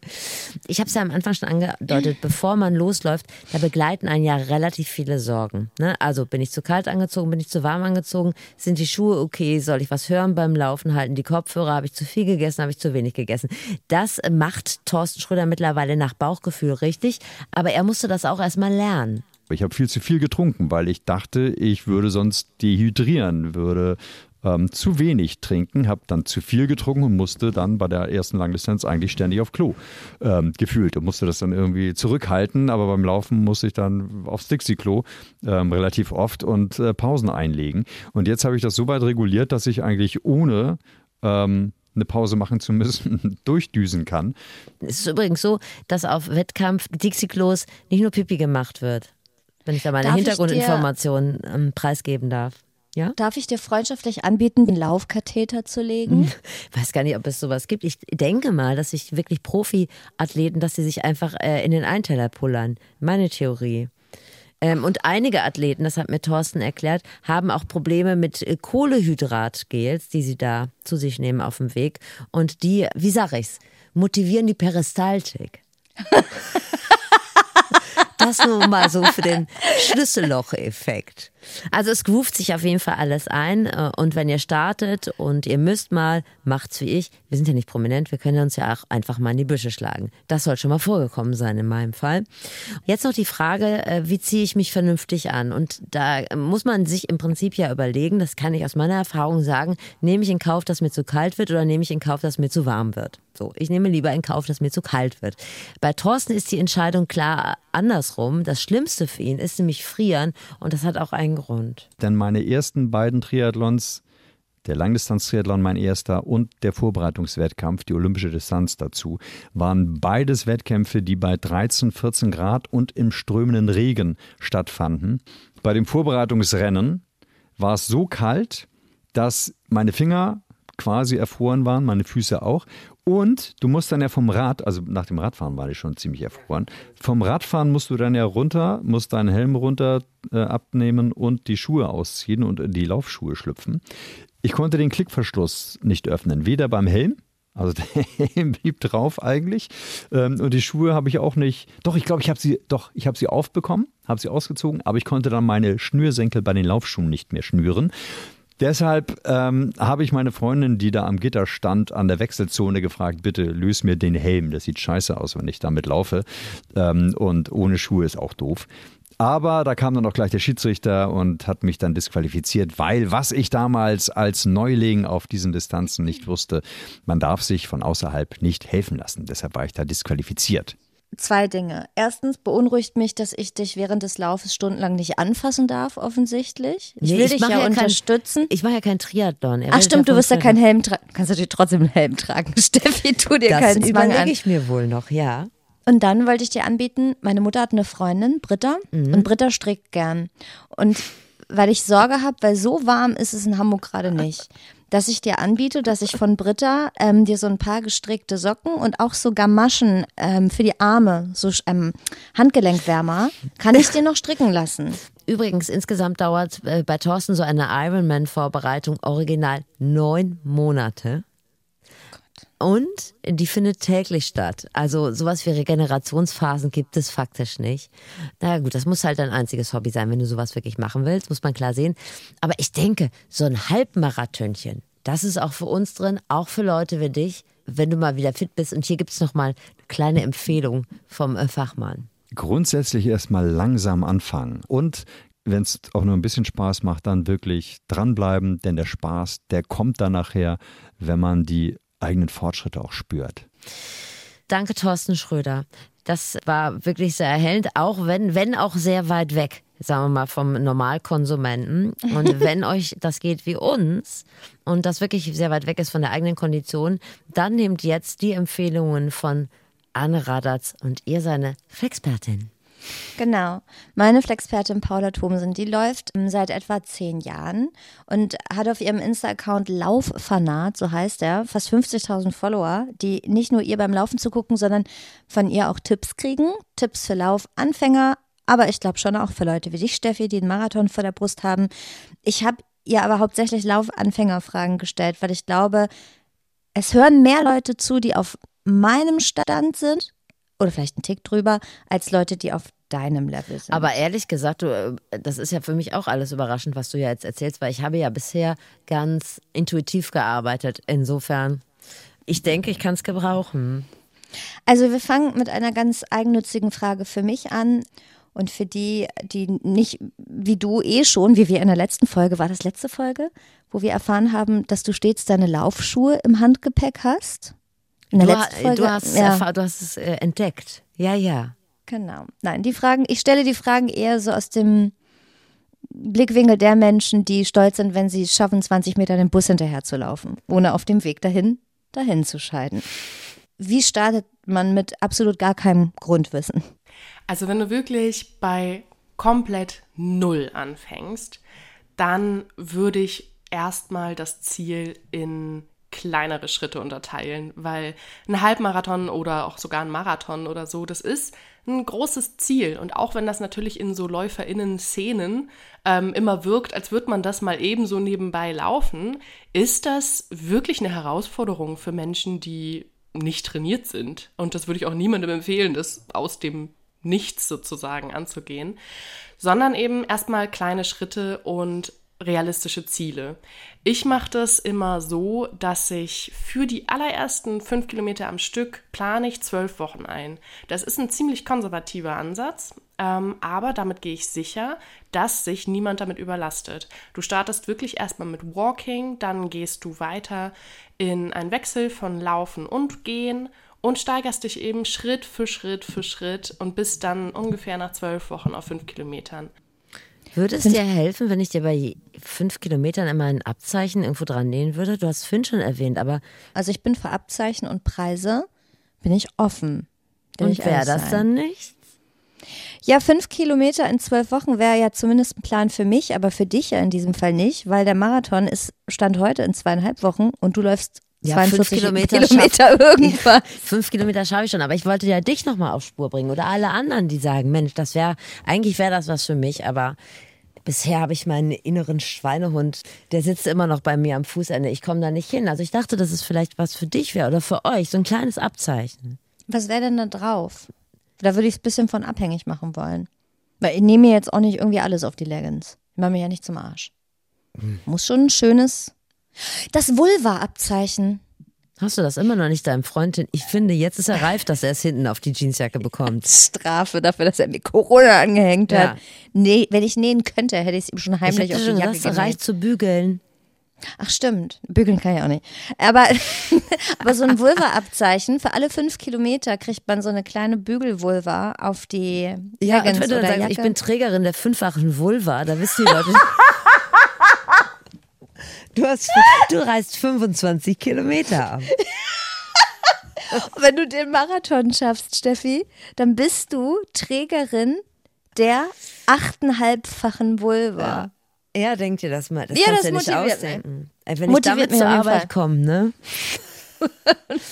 Ich habe es ja am Anfang schon angedeutet, [CLEARS THROAT] bevor man losläuft, da begleiten einen ja relativ viele Sorgen. Ne? Also bin ich zu kalt angezogen, bin ich zu warm angezogen, sind die Schuhe okay, soll ich was hören beim Laufen, halten die Kopfhörer, habe ich zu viel gegessen, habe ich zu wenig gegessen. Das macht Thorsten Schröder mittlerweile nach Bauchgefühl richtig, aber er musste das auch erstmal lernen. Ich habe viel zu viel getrunken, weil ich dachte, ich würde sonst dehydrieren, würde ähm, zu wenig trinken, habe dann zu viel getrunken und musste dann bei der ersten Langdistanz eigentlich ständig auf Klo ähm, gefühlt und musste das dann irgendwie zurückhalten, aber beim Laufen musste ich dann aufs Dixie-Klo ähm, relativ oft und äh, Pausen einlegen. Und jetzt habe ich das so weit reguliert, dass ich eigentlich ohne ähm, eine Pause machen zu müssen, [LAUGHS] durchdüsen kann. Es ist übrigens so, dass auf Wettkampf Dixie-Klos nicht nur Pipi gemacht wird. Wenn ich da meine Darf ich Hintergrundinformationen ähm, preisgeben darf. Ja? Darf ich dir freundschaftlich anbieten, den Laufkatheter zu legen? [LAUGHS] weiß gar nicht, ob es sowas gibt. Ich denke mal, dass sich wirklich Profi-Athleten, dass sie sich einfach äh, in den Einteller pullern. Meine Theorie. Ähm, und einige Athleten, das hat mir Thorsten erklärt, haben auch Probleme mit äh, Kohlehydratgels, die sie da zu sich nehmen auf dem Weg. Und die, wie sag ich's, motivieren die Peristaltik. [LAUGHS] Das nur mal so für den Schlüsselloch-Effekt. Also es groovt sich auf jeden Fall alles ein äh, und wenn ihr startet und ihr müsst mal, macht's wie ich. Wir sind ja nicht prominent, wir können uns ja auch einfach mal in die Büsche schlagen. Das soll schon mal vorgekommen sein in meinem Fall. Jetzt noch die Frage, äh, wie ziehe ich mich vernünftig an? Und da muss man sich im Prinzip ja überlegen, das kann ich aus meiner Erfahrung sagen, nehme ich in Kauf, dass mir zu kalt wird oder nehme ich in Kauf, dass mir zu warm wird? So, ich nehme lieber in Kauf, dass mir zu kalt wird. Bei Thorsten ist die Entscheidung klar andersrum. Das Schlimmste für ihn ist nämlich frieren und das hat auch einen Grund. Denn meine ersten beiden Triathlons, der Langdistanz-Triathlon mein erster und der Vorbereitungswettkampf, die olympische Distanz dazu, waren beides Wettkämpfe, die bei 13, 14 Grad und im strömenden Regen stattfanden. Bei dem Vorbereitungsrennen war es so kalt, dass meine Finger quasi erfroren waren, meine Füße auch. Und du musst dann ja vom Rad, also nach dem Radfahren war ich schon ziemlich erfroren, vom Radfahren musst du dann ja runter, musst deinen Helm runter äh, abnehmen und die Schuhe ausziehen und in die Laufschuhe schlüpfen. Ich konnte den Klickverschluss nicht öffnen, weder beim Helm, also [LAUGHS] der Helm blieb drauf eigentlich. Ähm, und die Schuhe habe ich auch nicht. Doch, ich glaube, ich habe sie, doch, ich habe sie aufbekommen, habe sie ausgezogen, aber ich konnte dann meine Schnürsenkel bei den Laufschuhen nicht mehr schnüren. Deshalb ähm, habe ich meine Freundin, die da am Gitter stand, an der Wechselzone gefragt, bitte löse mir den Helm. Das sieht scheiße aus, wenn ich damit laufe. Ähm, und ohne Schuhe ist auch doof. Aber da kam dann auch gleich der Schiedsrichter und hat mich dann disqualifiziert, weil was ich damals als Neuling auf diesen Distanzen nicht wusste, man darf sich von außerhalb nicht helfen lassen. Deshalb war ich da disqualifiziert. Zwei Dinge. Erstens beunruhigt mich, dass ich dich während des Laufes stundenlang nicht anfassen darf, offensichtlich. Ich Nee, will ich dich ja, ja kein- unterstützen. Ich mache ja kein Triathlon. Er Ach stimmt, du wirst ja keinen Helm tragen. Kannst natürlich trotzdem einen Helm tragen. [LAUGHS] Steffi, tu dir Das keinen Zwang überlege an. ich mir wohl noch, ja. Und dann wollte ich dir anbieten, meine Mutter hat eine Freundin, Britta, Mhm. und Britta strickt gern. Und weil ich Sorge habe, weil so warm ist es in Hamburg gerade nicht, dass ich dir anbiete, dass ich von Britta ähm, dir so ein paar gestrickte Socken und auch so Gamaschen ähm, für die Arme, so ähm, Handgelenkwärmer, kann ich dir noch stricken lassen. Übrigens, insgesamt dauert äh, bei Thorsten so eine Ironman-Vorbereitung original neun Monate. Und die findet täglich statt. Also sowas wie Regenerationsphasen gibt es faktisch nicht. Na gut, das muss halt dein einziges Hobby sein, wenn du sowas wirklich machen willst, muss man klar sehen. Aber ich denke, so ein Halbmarathönchen, das ist auch für uns drin, auch für Leute wie dich, wenn du mal wieder fit bist. Und hier gibt es nochmal eine kleine Empfehlung vom äh, Fachmann. Grundsätzlich erstmal langsam anfangen und wenn es auch nur ein bisschen Spaß macht, dann wirklich dranbleiben, denn der Spaß, der kommt dann nachher, wenn man die eigenen Fortschritte auch spürt. Danke, Thorsten Schröder. Das war wirklich sehr erhellend, auch wenn, wenn auch sehr weit weg, sagen wir mal, vom Normalkonsumenten. Und [LAUGHS] wenn euch das geht wie uns und das wirklich sehr weit weg ist von der eigenen Kondition, dann nehmt jetzt die Empfehlungen von Anne Radatz und ihr seine Flexpertin. Genau. Meine Flexpertin Paula Thomsen, die läuft ähm, seit etwa zehn Jahren und hat auf ihrem Insta-Account Lauffanat, so heißt er, fast 50.000 Follower, die nicht nur ihr beim Laufen zu gucken, sondern von ihr auch Tipps kriegen. Tipps für Laufanfänger, aber ich glaube schon auch für Leute wie dich, Steffi, die einen Marathon vor der Brust haben. Ich habe ihr aber hauptsächlich Laufanfängerfragen gestellt, weil ich glaube, es hören mehr Leute zu, die auf meinem Stand sind oder vielleicht einen Tick drüber, als Leute, die auf deinem Level sind. Aber ehrlich gesagt, du, äh, das ist ja für mich auch alles überraschend, was du ja jetzt erzählst, weil ich habe ja bisher ganz intuitiv gearbeitet. Insofern, ich denke, ich kann es gebrauchen. Also wir fangen mit einer ganz eigennützigen Frage für mich an und für die, die nicht wie du eh schon, wie wir in der letzten Folge, war das letzte Folge, wo wir erfahren haben, dass du stets deine Laufschuhe im Handgepäck hast. In der Du, letzten Folge. du, hast, ja, erfahr- du hast es äh, entdeckt. Ja, ja. genau. Nein, die Fragen, ich stelle die Fragen eher so aus dem Blickwinkel der Menschen, die stolz sind, wenn sie es schaffen, 20 Meter den Bus hinterher zu laufen, ohne auf dem Weg dahin dahin zu scheiden. Wie startet man mit absolut gar keinem Grundwissen? Also wenn du wirklich bei komplett Null anfängst, dann würde ich erstmal das Ziel in kleinere Schritte unterteilen, weil ein Halbmarathon oder auch sogar ein Marathon oder so, das ist ein großes Ziel. Und auch wenn das natürlich in so LäuferInnen-Szenen ähm, immer wirkt, als würde man das mal ebenso nebenbei laufen, ist das wirklich eine Herausforderung für Menschen, die nicht trainiert sind. Und das würde ich auch niemandem empfehlen, das aus dem Nichts sozusagen anzugehen, sondern eben erstmal kleine Schritte und realistische Ziele. Ich mache das immer so, dass ich für die allerersten fünf Kilometer am Stück plane ich zwölf Wochen ein. Das ist ein ziemlich konservativer Ansatz, ähm, aber damit gehe ich sicher, dass sich niemand damit überlastet. Du startest wirklich erstmal mit Walking, dann gehst du weiter in einen Wechsel von Laufen und Gehen und steigerst dich eben Schritt für Schritt für Schritt und bist dann ungefähr nach zwölf Wochen auf fünf Kilometern. Würde es dir helfen, wenn ich dir bei fünf Kilometern immer ein Abzeichen irgendwo dran nähen würde? Du hast Finn schon erwähnt, aber Also ich bin für Abzeichen und Preise, bin ich offen. Und ich wäre das sein. dann nicht? Ja, fünf Kilometer in zwölf Wochen wäre ja zumindest ein Plan für mich, aber für dich ja in diesem Fall nicht, weil der Marathon ist Stand heute in zweieinhalb Wochen und du läufst Ja, 42 fünf Kilometer, Kilometer irgendwas. [LAUGHS] Fünf Kilometer schaffe ich schon, aber ich wollte ja dich nochmal auf Spur bringen oder alle anderen, die sagen, Mensch, das wäre, eigentlich wäre das was für mich, aber bisher habe ich meinen inneren Schweinehund, der sitzt immer noch bei mir am Fußende. Ich komme da nicht hin. Also ich dachte, dass es vielleicht was für dich wäre oder für euch, so ein kleines Abzeichen. Was wäre denn da drauf? Da würde ich es ein bisschen von abhängig machen wollen. Weil ich nehme mir jetzt auch nicht irgendwie alles auf die Leggings. Ich mache mir ja nicht zum Arsch. Muss schon ein schönes. Das Vulva-Abzeichen. Hast du das immer noch nicht deinem Freund? Ich finde, jetzt ist er [LAUGHS] reif, dass er es hinten auf die Jeansjacke bekommt. Strafe dafür, dass er mir Corona angehängt hat. Ja. Nee, wenn ich nähen könnte, hätte ich es ihm schon Ich heimlich hab auf die schon Jacke gesagt, reicht zu bügeln. Ach stimmt, bügeln kann ich auch nicht. Aber, [LAUGHS] aber so ein Vulva-Abzeichen, für alle fünf Kilometer kriegt man so eine kleine Bügelvulva auf die Ja, und wenn du dann sagst, ich bin Trägerin der fünffachen Vulva, da wissen die Leute. [LAUGHS] du, hast, du reist 25 Kilometer [LAUGHS] ab. Wenn du den Marathon schaffst, Steffi, dann bist du Trägerin der achteinhalbfachen Vulva. Ja, denk dir das mal. Das Ja, kannst du dir nicht ausdenken. Ey, wenn Motiviert ich damit mich zur Arbeit komme, ne? [LAUGHS]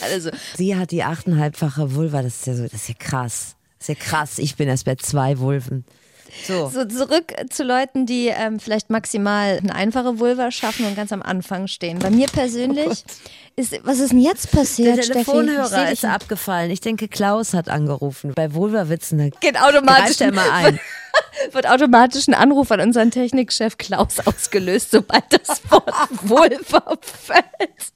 Also, Sie hat die achteinhalbfache Vulva, das ist ja so, das ist ja krass. Das ist ja krass. Ich bin erst bei zwei Vulven. So. so zurück zu Leuten, die ähm, vielleicht maximal eine einfache Vulva schaffen und ganz am Anfang stehen. Bei mir persönlich ist, was ist denn jetzt passiert, Oh Der Telefonhörer ist abgefallen. Ich denke, Klaus hat angerufen. Bei Vulva-Witzen, Geht automatisch er mal ein. [LAUGHS] wird automatisch ein Anruf an unseren Technikchef Klaus ausgelöst, sobald das Wort [LAUGHS] Vulva fällt.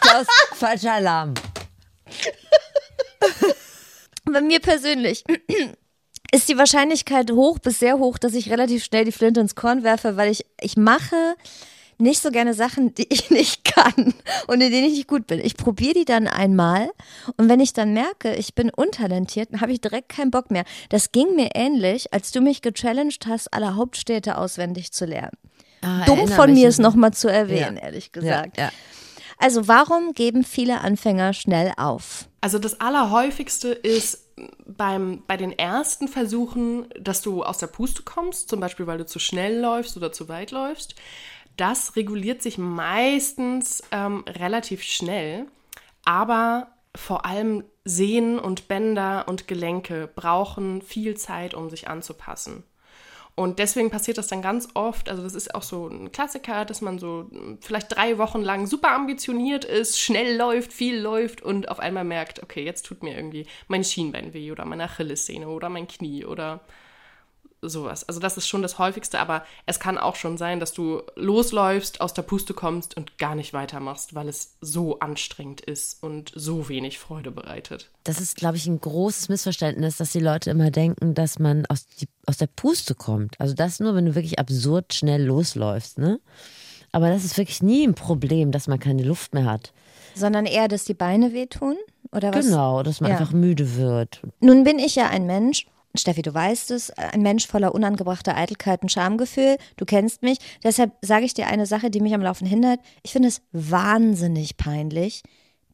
Klaus, falscher Alarm. Bei mir persönlich ist die Wahrscheinlichkeit hoch bis sehr hoch, dass ich relativ schnell die Flinte ins Korn werfe, weil ich, ich mache nicht so gerne Sachen, die ich [LAUGHS] nicht kann und in denen ich nicht gut bin. Ich probiere die dann einmal und wenn ich dann merke, ich bin untalentiert, dann habe ich direkt keinen Bock mehr. Das ging mir ähnlich, als du mich gechallenged hast, alle Hauptstädte auswendig zu lernen. Ah, Dumm von mir es nochmal zu erwähnen, Ja. ehrlich Ja, gesagt. ja. Also warum geben viele Anfänger schnell auf? Also das Allerhäufigste ist beim, bei den ersten Versuchen, dass du aus der Puste kommst, zum Beispiel weil du zu schnell läufst oder zu weit läufst. Das reguliert sich meistens ähm, relativ schnell, aber vor allem Sehnen und Bänder und Gelenke brauchen viel Zeit, um sich anzupassen. Und deswegen passiert das dann ganz oft, also das ist auch so ein Klassiker, dass man so vielleicht drei Wochen lang super ambitioniert ist, schnell läuft, viel läuft und auf einmal merkt, okay, jetzt tut mir irgendwie mein Schienbein weh oder meine Achillessehne oder mein Knie oder sowas. Also das ist schon das häufigste, aber es kann auch schon sein, dass du losläufst, aus der Puste kommst und gar nicht weitermachst, weil es so anstrengend ist und so wenig Freude bereitet. Das ist, glaube ich, ein großes Missverständnis, dass die Leute immer denken, dass man aus, die, aus der Puste kommt. Also das nur, wenn du wirklich absurd schnell losläufst, ne? Aber das ist wirklich nie ein Problem, dass man keine Luft mehr hat. Sondern eher, dass die Beine wehtun? Oder was? Genau, dass man Ja. einfach müde wird. Nun bin ich ja ein Mensch, Steffi, du weißt es, ein Mensch voller unangebrachter Eitelkeit und Schamgefühl. Du kennst mich. Deshalb sage ich dir eine Sache, die mich am Laufen hindert. Ich finde es wahnsinnig peinlich,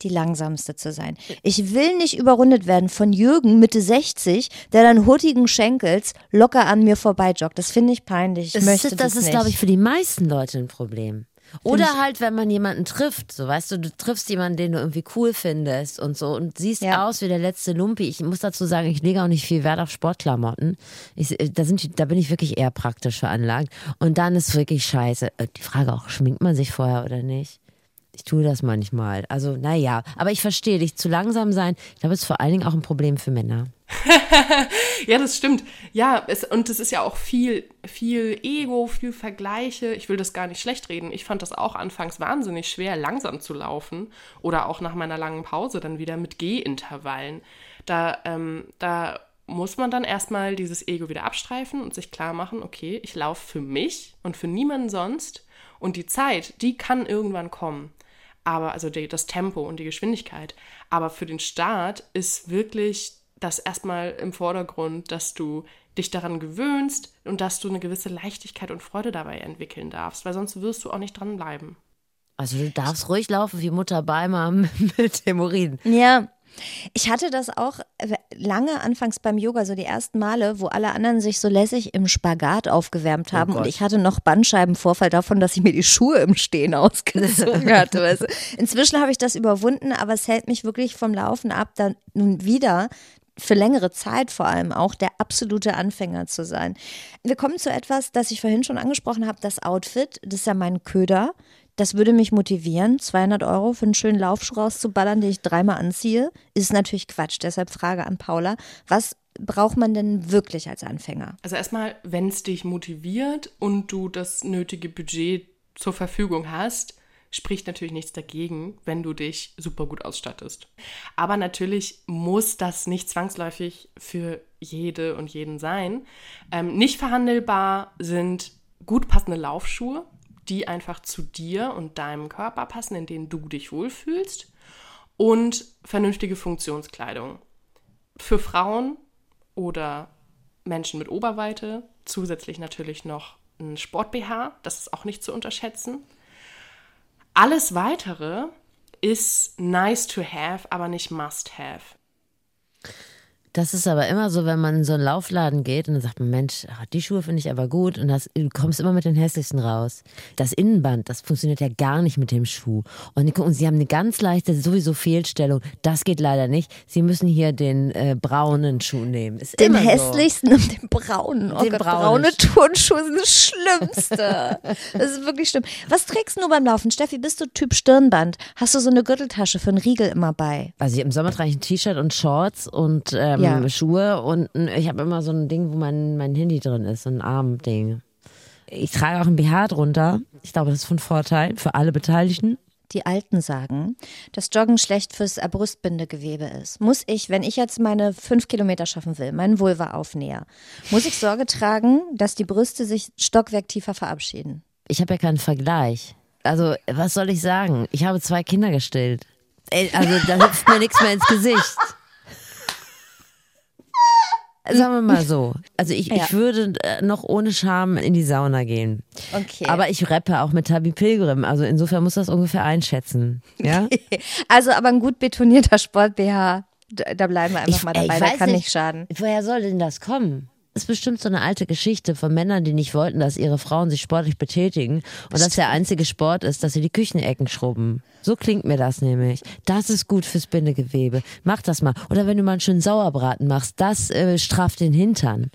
die langsamste zu sein. Ich will nicht überrundet werden von Jürgen, Mitte 60, der dann hurtigen Schenkels locker an mir vorbeijoggt. Das finde ich peinlich. Ich Das möchte ist, das, das ist glaube ich, für die meisten Leute ein Problem. Oder halt, wenn man jemanden trifft, so weißt du, du triffst jemanden, den du irgendwie cool findest und so und siehst Ja. aus wie der letzte Lumpi. Ich muss dazu sagen, ich lege auch nicht viel Wert auf Sportklamotten. Ich, äh, da, sind, da bin ich wirklich eher praktisch veranlagt. Und dann ist wirklich scheiße. Äh, Die Frage auch, schminkt man sich vorher oder nicht? Ich tue das manchmal. Also, naja, aber ich verstehe dich. Zu langsam sein, ich glaube, es ist vor allen Dingen auch ein Problem für Männer. [LAUGHS] Ja, das stimmt. Ja, es, und es ist ja auch viel, viel Ego, viel Vergleiche. Ich will das gar nicht schlecht reden. Ich fand das auch anfangs wahnsinnig schwer, langsam zu laufen oder auch nach meiner langen Pause dann wieder mit Geh-Intervallen. Da, ähm, da muss man dann erstmal dieses Ego wieder abstreifen und sich klar machen, okay, ich laufe für mich und für niemanden sonst. Und die Zeit, die kann irgendwann kommen. Aber, also die, das Tempo und die Geschwindigkeit. Aber für den Start ist wirklich das erstmal im Vordergrund, dass du dich daran gewöhnst und dass du eine gewisse Leichtigkeit und Freude dabei entwickeln darfst, weil sonst wirst du auch nicht dranbleiben. Also du darfst ruhig laufen wie Mutter Beimer [LAUGHS] mit Hämorrhoiden. Ja, Ich hatte das auch lange anfangs beim Yoga, so die ersten Male, wo alle anderen sich so lässig im Spagat aufgewärmt haben und ich hatte noch Bandscheibenvorfall davon, dass ich mir die Schuhe im Stehen [LAUGHS] ausgezogen hatte. Weißt du? Inzwischen habe ich das überwunden, aber es hält mich wirklich vom Laufen ab, dann nun wieder für längere Zeit vor allem auch der absolute Anfänger zu sein. Wir kommen zu etwas, das ich vorhin schon angesprochen habe, das Outfit. Das ist ja mein Köder. Das würde mich motivieren, 200 Euro für einen schönen Laufschuh rauszuballern, den ich dreimal anziehe. Ist natürlich Quatsch. Deshalb Frage an Paula. Was braucht man denn wirklich als Anfänger? Also erstmal, wenn es dich motiviert und du das nötige Budget zur Verfügung hast, spricht natürlich nichts dagegen, wenn du dich super gut ausstattest. Aber natürlich muss das nicht zwangsläufig für jede und jeden sein. Ähm, nicht verhandelbar sind gut passende Laufschuhe, die einfach zu dir und deinem Körper passen, in denen du dich wohlfühlst und vernünftige Funktionskleidung. Für Frauen oder Menschen mit Oberweite zusätzlich natürlich noch ein Sport-BH, das ist auch nicht zu unterschätzen. Alles weitere ist nice to have, aber nicht must have. Das ist aber immer so, wenn man in so einen Laufladen geht und dann sagt man, Mensch, ah, die Schuhe finde ich aber gut und das, du kommst immer mit den hässlichsten raus. Das Innenband, das funktioniert ja gar nicht mit dem Schuh. Und, und sie haben eine ganz leichte sowieso Fehlstellung. Das geht leider nicht. Sie müssen hier den äh, braunen Schuh nehmen. Ist den hässlichsten so. und den braunen. Oh den Gott, braune Turnschuhe sind das Schlimmste. das ist wirklich schlimm. Was trägst du beim Laufen? Steffi, bist du Typ Stirnband? Hast du so eine Gürteltasche für einen Riegel immer bei? Also im Sommer trage ich ein T-Shirt und Shorts und ähm, ja ja. Schuhe und ich habe immer so ein Ding, wo mein, mein Handy drin ist, so ein Armding. Ich trage auch ein BH drunter. Ich glaube, das ist von Vorteil für alle Beteiligten. Die Alten sagen, dass Joggen schlecht fürs Brustbindegewebe ist. Muss ich, wenn ich jetzt meine fünf Kilometer schaffen will, meinen Vulva aufnäher, muss ich Sorge tragen, dass die Brüste sich stockwerktiefer verabschieden? Ich habe ja keinen Vergleich. Also, was soll ich sagen? Ich habe zwei Kinder gestillt. Also, da hüpft mir nichts mehr ins Gesicht. Sagen wir mal so. Also ich, ja. ich würde äh, noch ohne Scham in die Sauna gehen. Okay. Aber ich rappe auch mit Tabi Pilgrim. Also insofern muss das ungefähr einschätzen. Ja? [LAUGHS] Also aber ein gut betonierter Sport-BH. Da bleiben wir einfach ich, mal dabei, der kann nicht, nicht schaden. Woher soll denn das kommen? Ist bestimmt so eine alte Geschichte von Männern, die nicht wollten, dass ihre Frauen sich sportlich betätigen und dass der einzige Sport ist, dass sie die Küchenecken schrubben. So klingt mir das nämlich. Das ist gut fürs Bindegewebe. Mach das mal. Oder wenn du mal einen schönen Sauerbraten machst, das äh, straft den Hintern.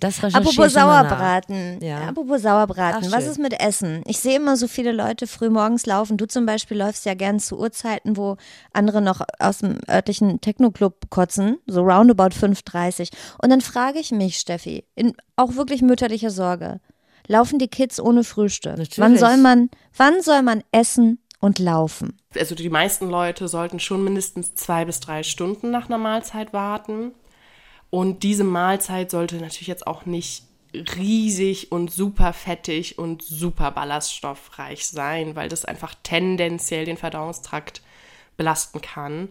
Das Apropos Sauerbraten. Ja. Apropos Sauerbraten. Ach, was ist mit Essen? Ich sehe immer so viele Leute früh morgens laufen. Du zum Beispiel läufst ja gern zu Uhrzeiten, wo andere noch aus dem örtlichen Techno-Club kotzen, so roundabout 5.30. Und dann frage ich mich, Steffi, in auch wirklich mütterlicher Sorge, laufen die Kids ohne Frühstück? Natürlich. Wann soll man, wann soll man essen und laufen? Also die meisten Leute sollten schon mindestens zwei bis drei Stunden nach einer Mahlzeit warten. Und diese Mahlzeit sollte natürlich jetzt auch nicht riesig und super fettig und super ballaststoffreich sein, weil das einfach tendenziell den Verdauungstrakt belasten kann.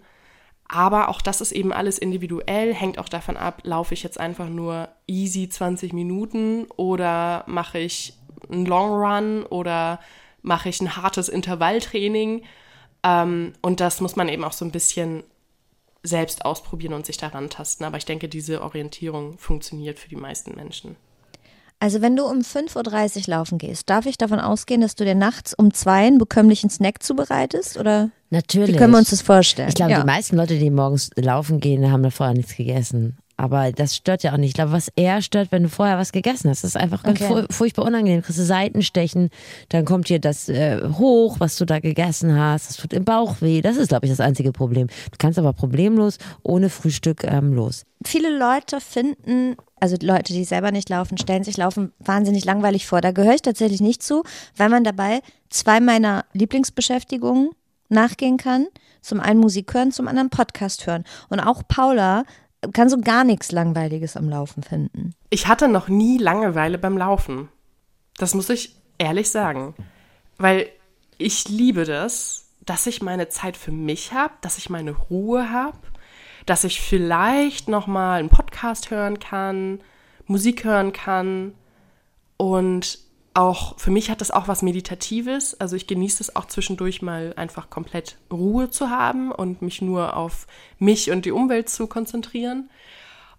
Aber auch das ist eben alles individuell, hängt auch davon ab, laufe ich jetzt einfach nur easy 20 Minuten oder mache ich einen Long Run oder mache ich ein hartes Intervalltraining. Ähm, und das muss man eben auch so ein bisschen selbst ausprobieren und sich daran tasten. Aber ich denke, diese Orientierung funktioniert für die meisten Menschen. Also wenn du um 5.30 Uhr laufen gehst, darf ich davon ausgehen, dass du dir nachts um zwei einen bekömmlichen Snack zubereitest? Oder Natürlich. Wie können wir uns das vorstellen? Ich glaube, ja. die meisten Leute, die morgens laufen gehen, haben da vorher nichts gegessen. Aber das stört ja auch nicht. Ich glaube, was eher stört, wenn du vorher was gegessen hast, das ist einfach ganz okay. furchtbar unangenehm. Du kriegst du Seitenstechen, dann kommt dir das äh, hoch, was du da gegessen hast. Das tut im Bauch weh. Das ist, glaube ich, das einzige Problem. Du kannst aber problemlos ohne Frühstück ähm, los. Viele Leute finden, also Leute, die selber nicht laufen, stellen sich Laufen wahnsinnig langweilig vor. Da gehöre ich tatsächlich nicht zu, weil man dabei zwei meiner Lieblingsbeschäftigungen nachgehen kann. Zum einen Musik hören, zum anderen Podcast hören. Und auch Paula kann so gar nichts Langweiliges am Laufen finden. Ich hatte noch nie Langeweile beim Laufen. Das muss ich ehrlich sagen. Weil ich liebe das, dass ich meine Zeit für mich habe, dass ich meine Ruhe habe, dass ich vielleicht noch mal einen Podcast hören kann, Musik hören kann und auch, für mich hat das auch was Meditatives. Also ich genieße es auch zwischendurch mal einfach komplett Ruhe zu haben und mich nur auf mich und die Umwelt zu konzentrieren.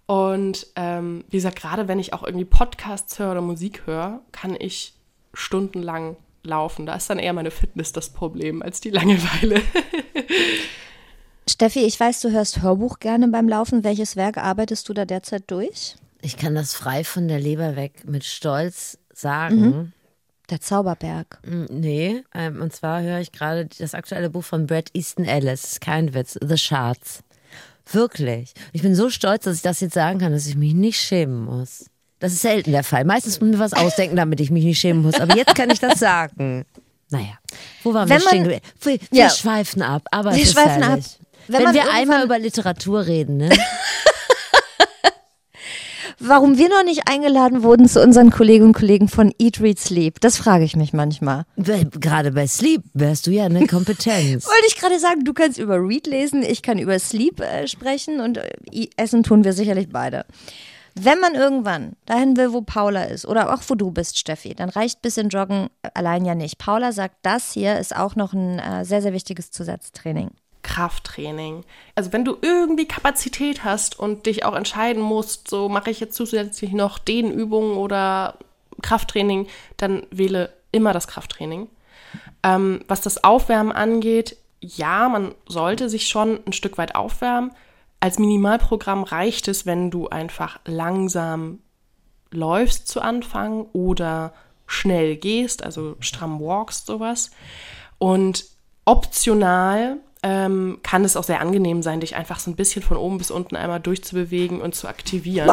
Und ähm, wie gesagt, gerade wenn ich auch irgendwie Podcasts höre oder Musik höre, kann ich stundenlang laufen. Da ist dann eher meine Fitness das Problem als die Langeweile. [LAUGHS] Steffi, ich weiß, du hörst Hörbuch gerne beim Laufen. Welches Werk arbeitest du da derzeit durch? Ich kann das frei von der Leber weg mit Stolz sagen. Mhm. Der Zauberberg. Nee, ähm, und zwar höre ich gerade das aktuelle Buch von Brad Easton Ellis, kein Witz, The Shards. Wirklich. Ich bin so stolz, dass ich das jetzt sagen kann, dass ich mich nicht schämen muss. Das ist selten der Fall. Meistens muss ich mir was ausdenken, damit ich mich nicht schämen muss. Aber jetzt kann ich das sagen. Naja, wo waren Wenn wir stehen geblieben? Wir, wir ja. schweifen ab, aber wir schweifen ab. Wenn, Wenn wir einmal über Literatur reden, ne? [LAUGHS] Warum wir noch nicht eingeladen wurden zu unseren Kolleginnen und Kollegen von Eat, Read, Sleep, das frage ich mich manchmal. Gerade bei Sleep wärst du ja eine [LAUGHS] Kompetenz. Wollte ich gerade sagen, du kannst über Read lesen, ich kann über Sleep äh, sprechen und äh, Essen tun wir sicherlich beide. Wenn man irgendwann dahin will, wo Paula ist oder auch wo du bist, Steffi, dann reicht bisschen Joggen allein ja nicht. Paula sagt, das hier ist auch noch ein äh, sehr, sehr wichtiges Zusatztraining. Krafttraining. Also wenn du irgendwie Kapazität hast und dich auch entscheiden musst, so mache ich jetzt zusätzlich noch Dehnübungen oder Krafttraining, dann wähle immer das Krafttraining. Ähm, was das Aufwärmen angeht, ja, man sollte sich schon ein Stück weit aufwärmen. Als Minimalprogramm reicht es, wenn du einfach langsam läufst zu Anfang oder schnell gehst, also stramm walkst, sowas. Und optional ähm, kann es auch sehr angenehm sein, dich einfach so ein bisschen von oben bis unten einmal durchzubewegen und zu aktivieren.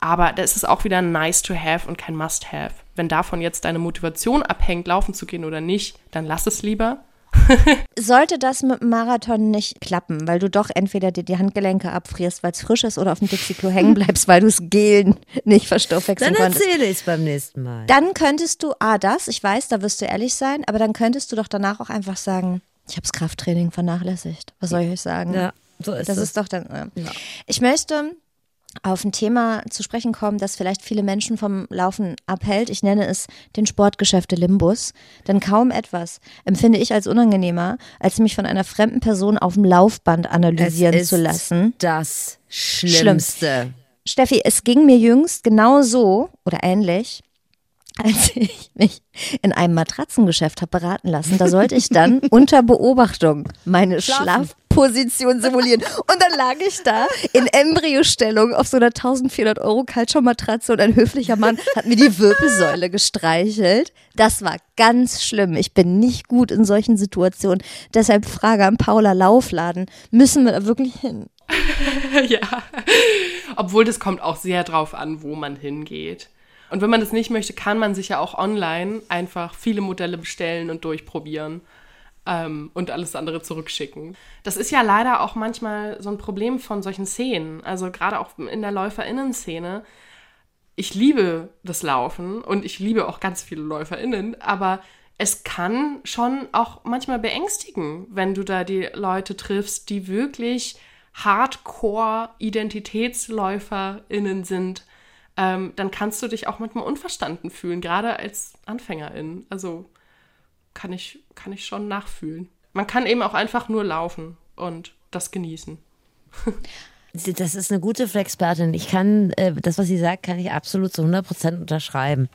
Aber da ist es auch wieder nice to have und kein must have. Wenn davon jetzt deine Motivation abhängt, laufen zu gehen oder nicht, dann lass es lieber. [LAUGHS] Sollte das mit dem Marathon nicht klappen, weil du doch entweder dir die Handgelenke abfrierst, weil es frisch ist, oder auf dem Dixie-Klo hängen bleibst, weil du es Gelen nicht verstoffwechseln Dann konntest. Dann erzähle ich es beim nächsten Mal. Dann könntest du, ah, das, ich weiß, da wirst du ehrlich sein, aber dann könntest du doch danach auch einfach sagen, ich habe das Krafttraining vernachlässigt. Was soll ich euch sagen? Ja, so ist das. Das ist doch dann. Äh. Ja. Ich möchte auf ein Thema zu sprechen kommen, das vielleicht viele Menschen vom Laufen abhält. Ich nenne es den Sportgeschäfte Limbus. Denn kaum etwas empfinde ich als unangenehmer, als mich von einer fremden Person auf dem Laufband analysieren zu lassen. Das Schlimmste. Schlimm. Steffi, es ging mir jüngst genau so oder ähnlich [LAUGHS] als ich mich in einem Matratzengeschäft habe beraten lassen. Da sollte ich dann [LAUGHS] unter Beobachtung meine Schlafen. Schlafposition simulieren. Und dann lag ich da in Embryostellung auf so einer 1400 Euro Kaltschaummatratze und ein höflicher Mann hat mir die Wirbelsäule gestreichelt. Das war ganz schlimm. Ich bin nicht gut in solchen Situationen. Deshalb Frage an Paula Laufladen. Müssen wir da wirklich hin? [LAUGHS] ja. Obwohl das kommt auch sehr drauf an, wo man hingeht. Und wenn man das nicht möchte, kann man sich ja auch online einfach viele Modelle bestellen und durchprobieren ähm, und alles andere zurückschicken. Das ist ja leider auch manchmal so ein Problem von solchen Szenen. Also gerade auch in der LäuferInnen-Szene. Ich liebe das Laufen und ich liebe auch ganz viele LäuferInnen, aber es kann schon auch manchmal beängstigen, wenn du da die Leute triffst, die wirklich Hardcore-IdentitätsläuferInnen sind ähm, dann kannst du dich auch manchmal unverstanden fühlen, gerade als Anfängerin. Also kann ich, kann ich schon nachfühlen. Man kann eben auch einfach nur laufen und das genießen. Das ist eine gute Flexpertin. Ich kann, äh, das, was sie sagt, kann ich absolut zu 100% unterschreiben.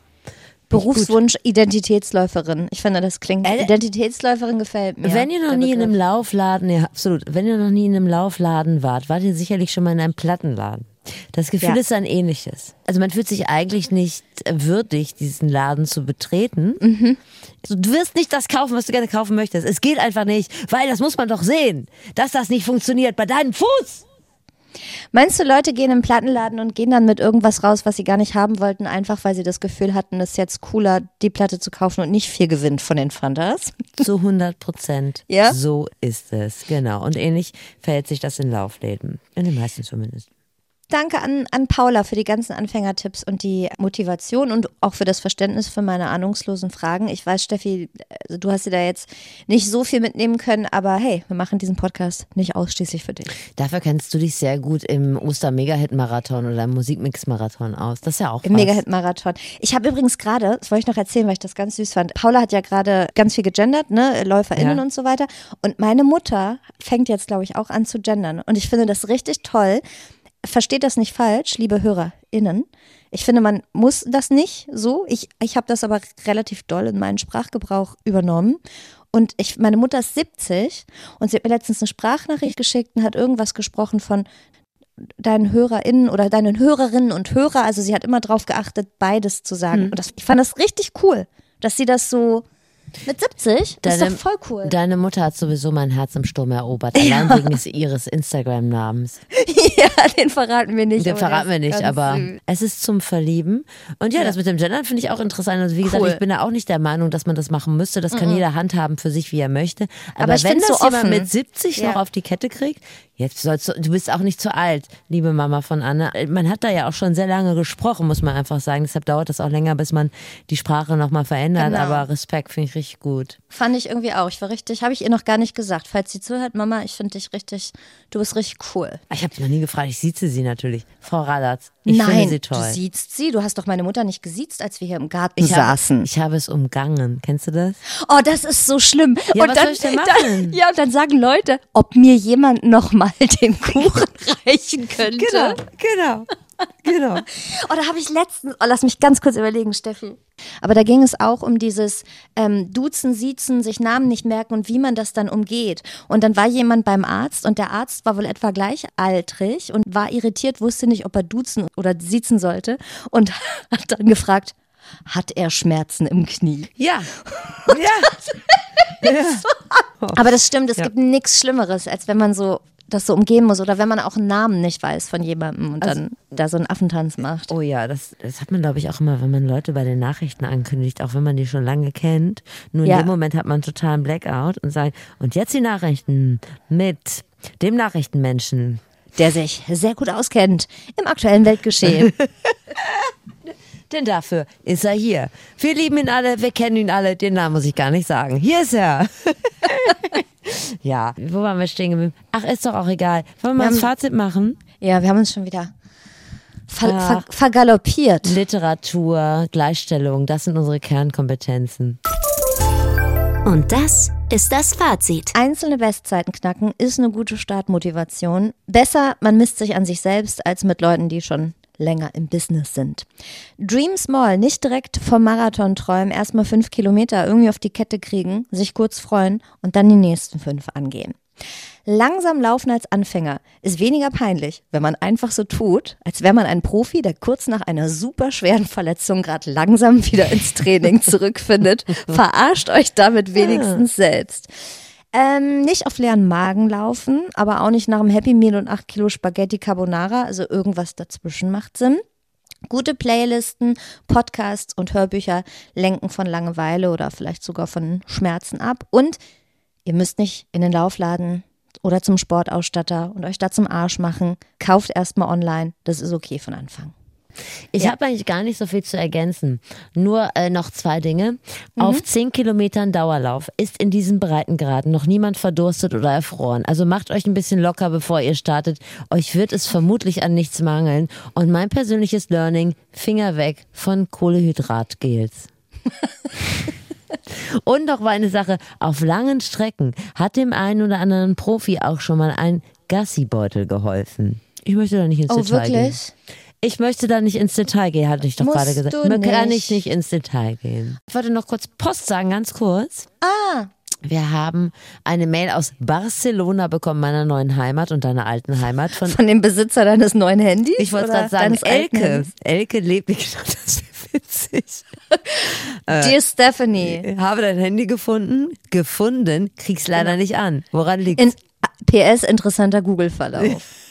Berufswunsch Identitätsläuferin. Ich finde, das klingt. Äh, Identitätsläuferin gefällt mir. Wenn ihr noch nie in einem Laufladen, ja, absolut. Wenn ihr noch nie in einem Laufladen wart, wart ihr sicherlich schon mal in einem Plattenladen. Das Gefühl ja. ist ein ähnliches. Also man fühlt sich eigentlich nicht würdig, diesen Laden zu betreten. Mhm. Also du wirst nicht das kaufen, was du gerne kaufen möchtest. Es geht einfach nicht, weil das muss man doch sehen, dass das nicht funktioniert bei deinem Fuß. Meinst du, Leute gehen in den Plattenladen und gehen dann mit irgendwas raus, was sie gar nicht haben wollten, einfach weil sie das Gefühl hatten, es ist jetzt cooler, die Platte zu kaufen und nicht viel gewinnt von den Fantas? Zu [LAUGHS] 100 Prozent. Ja? So ist es, genau. Und ähnlich verhält sich das in Laufläden. In den meisten zumindest. Danke an, an Paula für die ganzen Anfängertipps und die Motivation und auch für das Verständnis für meine ahnungslosen Fragen. Ich weiß, Steffi, also du hast dir da jetzt nicht so viel mitnehmen können, aber hey, wir machen diesen Podcast nicht ausschließlich für dich. Dafür kennst du dich sehr gut im Oster-Mega-Hit-Marathon oder im Musikmix-Marathon aus. Das ist ja auch Im. Mega-Hit-Marathon. Ich habe übrigens gerade, das wollte ich noch erzählen, weil ich das ganz süß fand. Paula hat ja gerade ganz viel gegendert, ne, LäuferInnen Ja. und so weiter. Und meine Mutter fängt jetzt, glaube ich, auch an zu gendern. Und ich finde das richtig toll. Versteht das nicht falsch, liebe HörerInnen. Ich finde, man muss das nicht so. Ich, ich habe das aber relativ doll in meinen Sprachgebrauch übernommen. Und ich, meine Mutter ist 70 und sie hat mir letztens eine Sprachnachricht geschickt und hat irgendwas gesprochen von deinen HörerInnen oder deinen Hörerinnen und Hörer. Also sie hat immer darauf geachtet, beides zu Hm. sagen. Und das, ich fand das richtig cool, dass sie das so mit 70, das ist Deine- doch voll cool. Deine Mutter hat sowieso mein Herz im Sturm erobert, [LAUGHS] allein wegen des ihres Instagram-Namens. [LAUGHS] ja, den verraten wir nicht. Den verraten wir nicht, aber süß. es ist zum Verlieben. Und ja, das mit dem Gendern finde ich auch interessant. Also wie gesagt, Cool. ich bin da auch nicht der Meinung, dass man das machen müsste. Das kann jeder handhaben für sich, wie er möchte. Aber, Aber wenn das so jemand mit 70 Ja. noch auf die Kette kriegt, jetzt sollst du, du bist auch nicht zu alt, liebe Mama von Anne. Man hat da ja auch schon sehr lange gesprochen, muss man einfach sagen. Deshalb dauert das auch länger, bis man die Sprache nochmal verändert. Genau. Aber Respekt finde ich richtig gut. Fand ich irgendwie auch. Ich war richtig, habe ich ihr noch gar nicht gesagt. Falls sie zuhört, Mama, ich finde dich richtig, du bist richtig cool. Ich habe dich noch nie gefragt, ich sieze sie natürlich. Frau Radatz, ich Nein, finde sie toll. du siehst sie. Du hast doch meine Mutter nicht gesiezt, als wir hier im Garten ich saßen. Habe, ich habe es umgangen. Kennst du das? Oh, das ist so schlimm. Ja, und was dann, soll ich denn Dann, machen? [LAUGHS] ja, und dann sagen Leute, ob mir jemand noch mal [LAUGHS] den [LAUGHS] Kuchen reichen könnte. genau. Genau. [LAUGHS] Oh, da habe ich letztens, oh, lass mich ganz kurz überlegen, Steffi. Aber da ging es auch um dieses ähm, Duzen, Siezen, sich Namen nicht merken und wie man das dann umgeht. Und dann war jemand beim Arzt und der Arzt war wohl etwa gleichaltrig und war irritiert, wusste nicht, ob er duzen oder siezen sollte und [LAUGHS] hat dann gefragt, hat er Schmerzen im Knie? Ja. [LAUGHS] Ja. Aber das stimmt, es gibt nichts Schlimmeres, als wenn man so das so umgehen muss oder wenn man auch einen Namen nicht weiß von jemandem und dann da so einen Affentanz macht. Oh ja, das, das hat man, glaube ich, auch immer, wenn man Leute bei den Nachrichten ankündigt, auch wenn man die schon lange kennt. Nur in Ja. dem Moment hat man einen totalen Blackout und sagt, und jetzt die Nachrichten mit dem Nachrichtenmenschen. der sich sehr gut auskennt im aktuellen Weltgeschehen. [LAUGHS] Denn dafür ist er hier. Wir lieben ihn alle, wir kennen ihn alle, den Namen muss ich gar nicht sagen. Hier ist er. [LAUGHS] [LAUGHS] ja, wo waren wir stehen geblieben? Ach, ist doch auch egal. Wollen wir mal Wir das haben- Fazit machen? ja, wir haben uns schon wieder ver Ja. ver vergaloppiert. Literatur, Gleichstellung, das sind unsere Kernkompetenzen. Und das ist das Fazit. Einzelne Bestzeiten knacken ist eine gute Startmotivation. Besser, man misst sich an sich selbst, als mit Leuten, die schon länger im Business sind. Dream small, nicht direkt vom Marathon träumen, erstmal fünf Kilometer irgendwie auf die Kette kriegen, sich kurz freuen und dann die nächsten fünf angehen. Langsam laufen als Anfänger ist weniger peinlich, wenn man einfach so tut, als wäre man ein Profi, der kurz nach einer super schweren Verletzung gerade langsam wieder ins Training zurückfindet. [LAUGHS] Verarscht euch damit wenigstens selbst. Ähm, nicht auf leeren Magen laufen, aber auch nicht nach einem Happy Meal und 8 Kilo Spaghetti Carbonara, also irgendwas dazwischen macht Sinn. Gute Playlisten, Podcasts und Hörbücher lenken von Langeweile oder vielleicht sogar von Schmerzen ab. Und ihr müsst nicht in den Laufladen oder zum Sportausstatter und euch da zum Arsch machen. Kauft erstmal online, das ist okay von Anfang. Ich habe eigentlich gar nicht so viel zu ergänzen. Nur äh, noch zwei Dinge. Auf 10 Kilometern Dauerlauf ist in diesen Breitengraden noch niemand verdurstet oder erfroren. Also macht euch ein bisschen locker, bevor ihr startet. Euch wird es vermutlich an nichts mangeln. Und mein persönliches Learning, Finger weg von Kohlehydratgels. [LAUGHS] Und noch mal eine Sache, auf langen Strecken hat dem einen oder anderen Profi auch schon mal ein Gassibeutel geholfen. Ich möchte da nicht ins Oh, Detail gehen. Ich möchte da nicht ins Detail gehen, hatte ich doch Musst gerade gesagt. du Man kann nicht. ich nicht ins Detail gehen. Ich wollte noch kurz Post sagen, ganz kurz. Ah, Wir haben eine Mail aus Barcelona bekommen, meiner neuen Heimat und deiner alten Heimat von. von dem Besitzer deines neuen Handys? Ich wollte gerade sagen, Elke. Elke lebt, genau, das wäre witzig. [LAUGHS] Dear Stephanie, Habe dein Handy gefunden, gefunden, krieg's leider nicht an. Woran liegt's? in PS interessanter Google-Verlauf. [LAUGHS]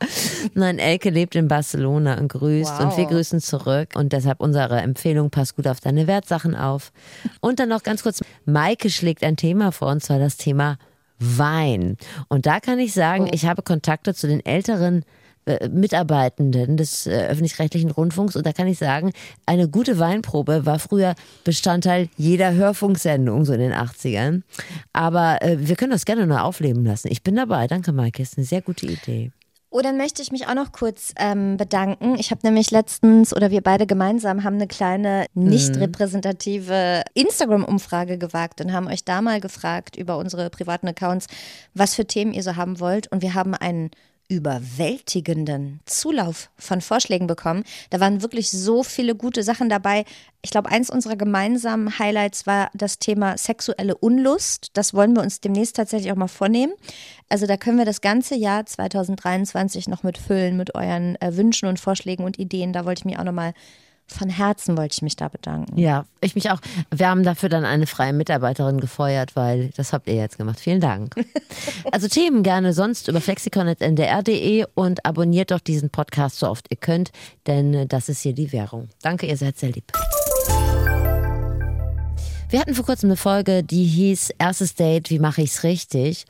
[LAUGHS] Nein, Elke lebt in Barcelona und grüßt Wow. und wir grüßen zurück und deshalb unsere Empfehlung, pass gut auf deine Wertsachen auf. [LAUGHS] Und dann noch ganz kurz, Maike schlägt ein Thema vor und zwar das Thema Wein. Und da kann ich sagen, ich habe Kontakte zu den älteren äh, Mitarbeitenden des äh, öffentlich-rechtlichen Rundfunks. Und da kann ich sagen, eine gute Weinprobe war früher Bestandteil jeder Hörfunksendung, so in den 80ern. Aber äh, wir können das gerne nur aufleben lassen. Ich bin dabei. Danke, Maike. Ist eine sehr gute Idee. Oh, dann möchte ich mich auch noch kurz ähm, bedanken. Ich habe nämlich letztens oder wir beide gemeinsam haben eine kleine nicht repräsentative Instagram-Umfrage gewagt und haben euch da mal gefragt über unsere privaten Accounts, was für Themen ihr so haben wollt. Und wir haben einen überwältigenden Zulauf von Vorschlägen bekommen. Da waren wirklich so viele gute Sachen dabei. Ich glaube, eins unserer gemeinsamen Highlights war das Thema sexuelle Unlust. Das wollen wir uns demnächst tatsächlich auch mal vornehmen. Also da können wir das ganze Jahr 2023 noch mit füllen mit euren äh, Wünschen und Vorschlägen und Ideen. Da wollte ich mich auch nochmal von Herzen wollte ich mich da bedanken. Ja, ich mich auch. Wir haben dafür dann eine freie Mitarbeiterin gefeuert, weil das habt ihr jetzt gemacht. Vielen Dank. [LAUGHS] Also Themen gerne sonst über flexikon.ndr.de und abonniert doch diesen Podcast so oft ihr könnt, denn äh, das ist hier die Währung. Danke, ihr seid sehr lieb. Wir hatten vor kurzem eine Folge, die hieß Erstes Date, wie mache ich's richtig?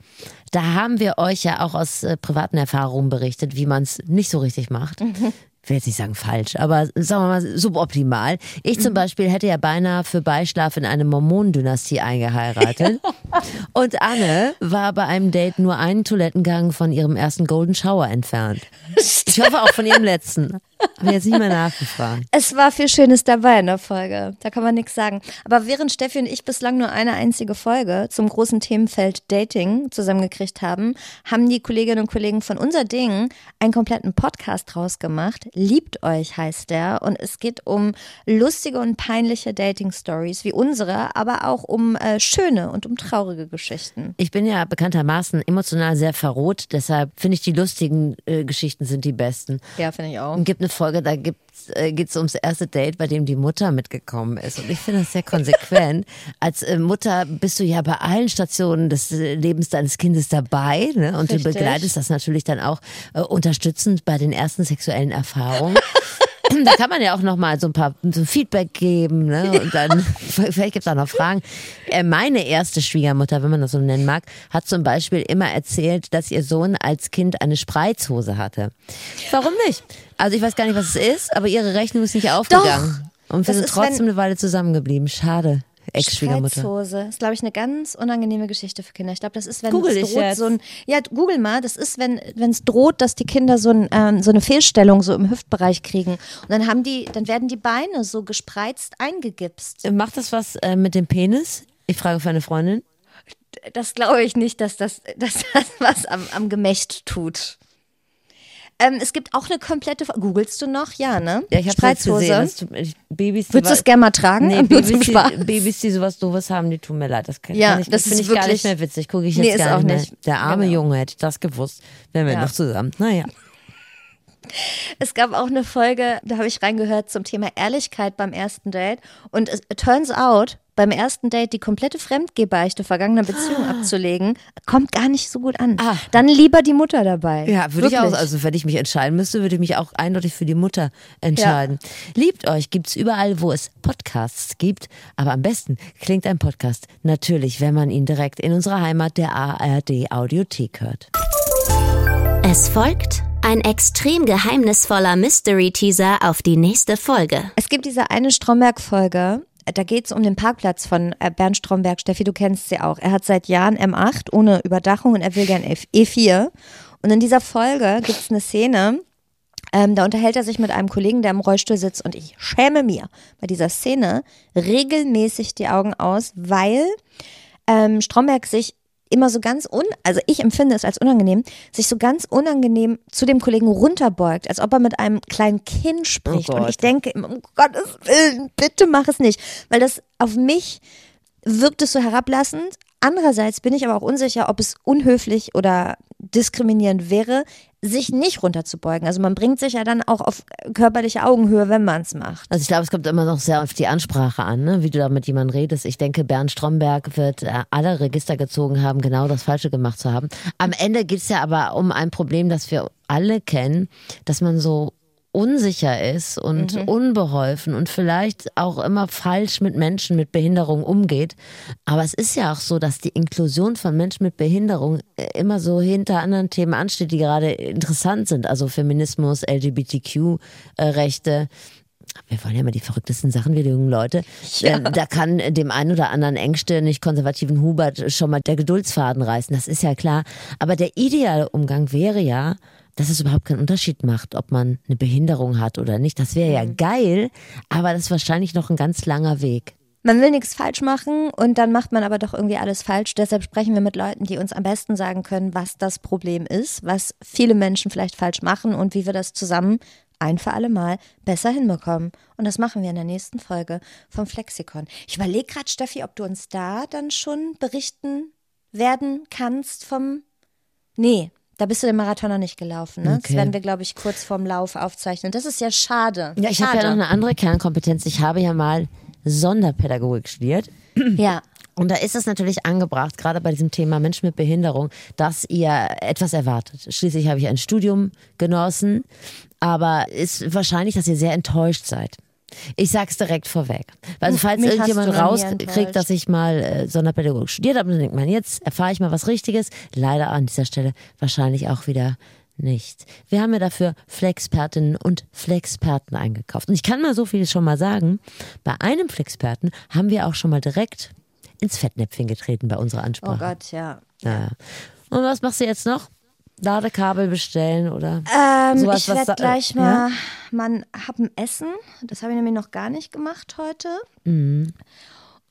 Da haben wir euch ja auch aus äh, privaten Erfahrungen berichtet, wie man es nicht so richtig macht. Ich will jetzt nicht sagen falsch, aber sagen wir mal suboptimal. Ich zum Beispiel hätte ja beinahe für Beischlaf in eine Mormonendynastie eingeheiratet. [LAUGHS] Und Anne war bei einem Date nur einen Toilettengang von ihrem ersten Golden Shower entfernt. Ich hoffe auch von ihrem letzten. Habe jetzt nicht mehr nachgefragt. [LAUGHS] Es war viel Schönes dabei in der Folge. Da kann man nichts sagen. Aber während Steffi und ich bislang nur eine einzige Folge zum großen Themenfeld Dating zusammengekriegt haben, haben die Kolleginnen und Kollegen von Unser Ding einen kompletten Podcast draus gemacht. Liebt euch heißt der. Und es geht um lustige und peinliche Dating-Stories wie unsere, aber auch um äh, schöne und um traurige Geschichten. Ich bin ja bekanntermaßen emotional sehr verroht, deshalb finde ich die lustigen äh, Geschichten sind die besten. Ja, finde ich auch. Es gibt eine Folge, da gibt's, äh, geht es ums erste Date, bei dem die Mutter mitgekommen ist. Und ich finde das sehr konsequent. [LAUGHS] Als äh, Mutter bist du ja bei allen Stationen des äh, Lebens deines Kindes dabei. Ne? Und Richtig. du begleitest das natürlich dann auch äh, unterstützend bei den ersten sexuellen Erfahrungen. [LAUGHS] Da kann man ja auch noch mal so ein paar so Feedback geben, ne? [LAUGHS] Und dann vielleicht gibt es auch noch Fragen. Äh, meine erste Schwiegermutter, wenn man das so nennen mag, hat zum Beispiel immer erzählt, dass ihr Sohn als Kind eine Spreizhose hatte. Warum nicht? Also ich weiß gar nicht, was es ist, aber ihre Rechnung ist nicht aufgegangen. Und wir Das sind trotzdem wenn- eine Weile zusammengeblieben. Schade. Ex-Schwiegermutter. Spreizhose ist, glaube ich, eine ganz unangenehme Geschichte für Kinder. Ich glaube, das ist, wenn Google es droht, so ein. Ja, google mal. Das ist, wenn wenn es droht, dass die Kinder so, ein, ähm, so eine Fehlstellung so im Hüftbereich kriegen. Und dann haben die, dann werden die Beine so gespreizt eingegipst. Macht das was äh, mit dem Penis? Ich frage für eine Freundin. Das glaube ich nicht, dass das, dass das was am, am Gemächt tut. Ähm, es gibt auch eine komplette. Googlest du noch? Ja, ne? Ja, ich habe gesehen. Babys, Würdest du es gerne mal tragen? Nee, [LAUGHS] Babys, die, Babys, die sowas doofes haben, die tun mir leid. Das kann, Ja, kann ich, das finde ich gar wirklich- nicht mehr witzig. Gucke ich jetzt Nee, ist gar auch nicht mehr. Der arme Genau. Junge hätte ich das gewusst. Wären wir Ja. noch zusammen. Naja. [LAUGHS] Es gab auch eine Folge, da habe ich reingehört zum Thema Ehrlichkeit beim ersten Date. Und es turns out, beim ersten Date die komplette Fremdgebeichte vergangener Beziehung abzulegen, kommt gar nicht so gut an. Ah. Dann lieber die Mutter dabei. Ja, würde ich auch. Also, wenn ich mich entscheiden müsste, würde ich mich auch eindeutig für die Mutter entscheiden. Liebt euch, gibt's überall, wo es Podcasts gibt. Aber am besten klingt ein Podcast natürlich, wenn man ihn direkt in unserer Heimat der ARD Audiothek hört. Es folgt ein extrem geheimnisvoller Mystery-Teaser auf die nächste Folge. Es gibt diese eine Stromberg-Folge, da geht es um den Parkplatz von äh, Bernd Stromberg. Steffi, du kennst sie auch. Er hat seit Jahren M8 ohne Überdachung und er will gern F- E4. Und in dieser Folge gibt es eine Szene, ähm, da unterhält er sich mit einem Kollegen, der im Rollstuhl sitzt und ich schäme mir bei dieser Szene regelmäßig die Augen aus, weil ähm, Stromberg sich immer so ganz un, also ich empfinde es als unangenehm, sich so ganz unangenehm zu dem Kollegen runterbeugt, als ob er mit einem kleinen Kind spricht. und Gott. ich denke, um Gottes Willen, bitte mach es nicht, weil das auf mich wirkt es so herablassend. Andererseits bin ich aber auch unsicher, ob es unhöflich oder diskriminierend wäre, sich nicht runterzubeugen. Also man bringt sich ja dann auch auf körperliche Augenhöhe, wenn man es macht. Also ich glaube, es kommt immer noch sehr auf die Ansprache an, ne? wie du da mit jemandem redest. Ich denke, Bernd Stromberg wird äh, alle Register gezogen haben, genau das Falsche gemacht zu haben. Am Ende geht es ja aber um ein Problem, das wir alle kennen, dass man so unsicher ist und mhm. unbeholfen und vielleicht auch immer falsch mit Menschen mit Behinderung umgeht. Aber es ist ja auch so, dass die Inklusion von Menschen mit Behinderung äh, immer so hinter anderen Themen ansteht, die gerade interessant sind. Also Feminismus, LGBTQ-Rechte wir wollen ja immer die verrücktesten Sachen, wir jungen Leute. Ja. Äh, da kann dem einen oder anderen engstirnig konservativen Hubert schon mal der Geduldsfaden reißen, das ist ja klar. Aber der ideale Umgang wäre ja, dass es überhaupt keinen Unterschied macht, ob man eine Behinderung hat oder nicht. Das wäre ja mhm. geil, aber das ist wahrscheinlich noch ein ganz langer Weg. Man will nichts falsch machen und dann macht man aber doch irgendwie alles falsch. Deshalb sprechen wir mit Leuten, die uns am besten sagen können, was das Problem ist, was viele Menschen vielleicht falsch machen und wie wir das zusammen ein für alle Mal besser hinbekommen. Und das machen wir in der nächsten Folge vom Flexikon. Ich überlege gerade, Steffi, ob du uns da dann schon berichten werden kannst vom. Nee, da bist du den Marathon noch nicht gelaufen. Ne? Okay. Das werden wir, glaube ich, kurz vorm Lauf aufzeichnen. Das ist ja schade. Ja, ich habe ja noch eine andere Kernkompetenz. Ich habe ja mal Sonderpädagogik studiert. [CLEARS THROAT] Ja. Und da ist es natürlich angebracht, gerade bei diesem Thema Menschen mit Behinderung, dass ihr etwas erwartet. Schließlich habe ich ein Studium genossen, aber ist wahrscheinlich, dass ihr sehr enttäuscht seid. Ich sag's direkt vorweg. Also falls Mich irgendjemand rauskriegt, dass ich mal äh, Sonderpädagogik studiert habe, dann denkt man, jetzt erfahre ich mal was Richtiges. Leider an dieser Stelle wahrscheinlich auch wieder nicht. Wir haben ja dafür Flexpertinnen und Flexperten eingekauft. Und ich kann mal so viel schon mal sagen. Bei einem Flexperten haben wir auch schon mal direkt ins Fettnäpfchen getreten bei unserer Ansprache. Oh Gott, ja. ja. Und was machst du jetzt noch? Ladekabel bestellen oder ähm, sowas, ich werde gleich mal ja? man haben Essen. Das habe ich nämlich noch gar nicht gemacht heute. Mhm.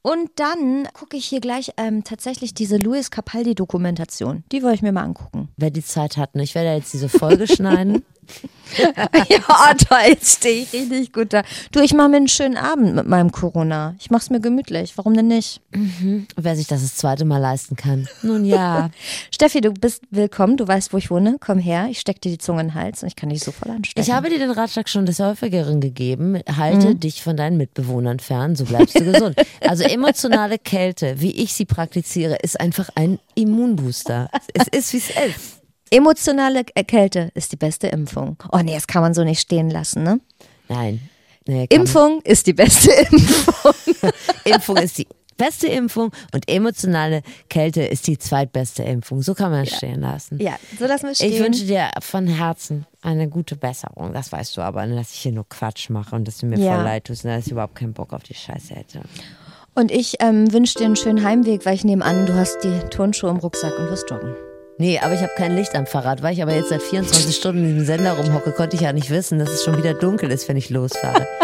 Und dann gucke ich hier gleich ähm, tatsächlich diese Louis Capaldi-Dokumentation. Die wollte ich mir mal angucken. Wer die Zeit hat, ne? ich werde jetzt diese Folge [LAUGHS] schneiden. [LAUGHS] ja, jetzt stehe ich richtig gut da. Du, ich mache mir einen schönen Abend mit meinem Corona. Ich mache es mir gemütlich. Warum denn nicht? Mhm. Wer sich das das zweite Mal leisten kann. Nun ja. [LAUGHS] Steffi, du bist willkommen. Du weißt, wo ich wohne. Komm her. Ich stecke dir die Zunge in den Hals und ich kann dich so voll anstecken. Ich habe dir den Ratschlag schon des Häufigeren gegeben. Halte mhm. dich von deinen Mitbewohnern fern, so bleibst du gesund. Also emotionale Kälte, wie ich sie praktiziere, ist einfach ein Immunbooster. Es ist, wie es ist. Emotionale Kälte ist die beste Impfung. Oh nee, das kann man so nicht stehen lassen, ne? Nein. Nee, Impfung ist die beste [LAUGHS] Impfung. [LAUGHS] Impfung ist die beste Impfung und emotionale Kälte ist die zweitbeste Impfung. So kann man es ja. stehen lassen. Ja, so lassen wir stehen. Ich wünsche dir von Herzen eine gute Besserung. Das weißt du aber, ne, dass ich hier nur Quatsch mache und dass du mir ja. voll leid tust und dass ich überhaupt keinen Bock auf die Scheiße hätte. Und ich ähm, wünsche dir einen schönen Heimweg, weil ich nehme an, du hast die Turnschuhe im Rucksack und wirst joggen. Nee, aber ich habe kein Licht am Fahrrad. Weil ich aber jetzt seit 24 Stunden in diesem Sender rumhocke, konnte ich ja nicht wissen, dass es schon wieder dunkel ist, wenn ich losfahre. [LAUGHS]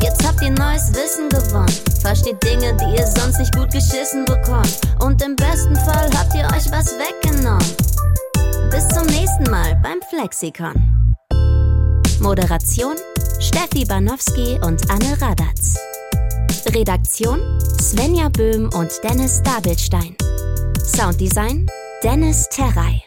Jetzt habt ihr neues Wissen gewonnen. Versteht Dinge, die ihr sonst nicht gut geschissen bekommt. Und im besten Fall habt ihr euch was weggenommen. Bis zum nächsten Mal beim Flexikon. Moderation Steffi Banowski und Anne Radatz. Redaktion Svenja Böhm und Dennis Dabelstein. Sounddesign Dennis Terrei.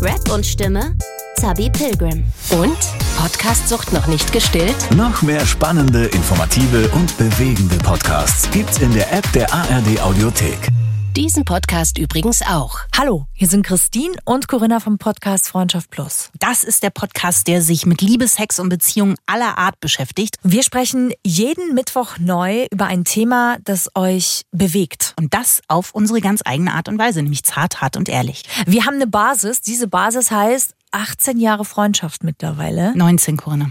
Rap und Stimme Zabi Pilgrim. Und Podcast-Sucht noch nicht gestillt? Noch mehr spannende, informative und bewegende Podcasts gibt's in der App der ARD Audiothek. Diesen Podcast übrigens auch. Hallo, hier sind Christine und Corinna vom Podcast Freundschaft Plus. Das ist der Podcast, der sich mit Liebe, Sex und Beziehungen aller Art beschäftigt. Wir sprechen jeden Mittwoch neu über ein Thema, das euch bewegt. Und das auf unsere ganz eigene Art und Weise, nämlich zart, hart und ehrlich. Wir haben eine Basis. Diese Basis heißt 18 Jahre Freundschaft mittlerweile. 19, Corinna.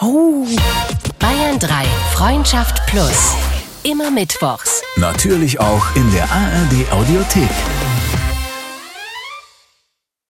Oh. Bayern 3, Freundschaft Plus. Immer mittwochs. Natürlich auch in der ARD Audiothek.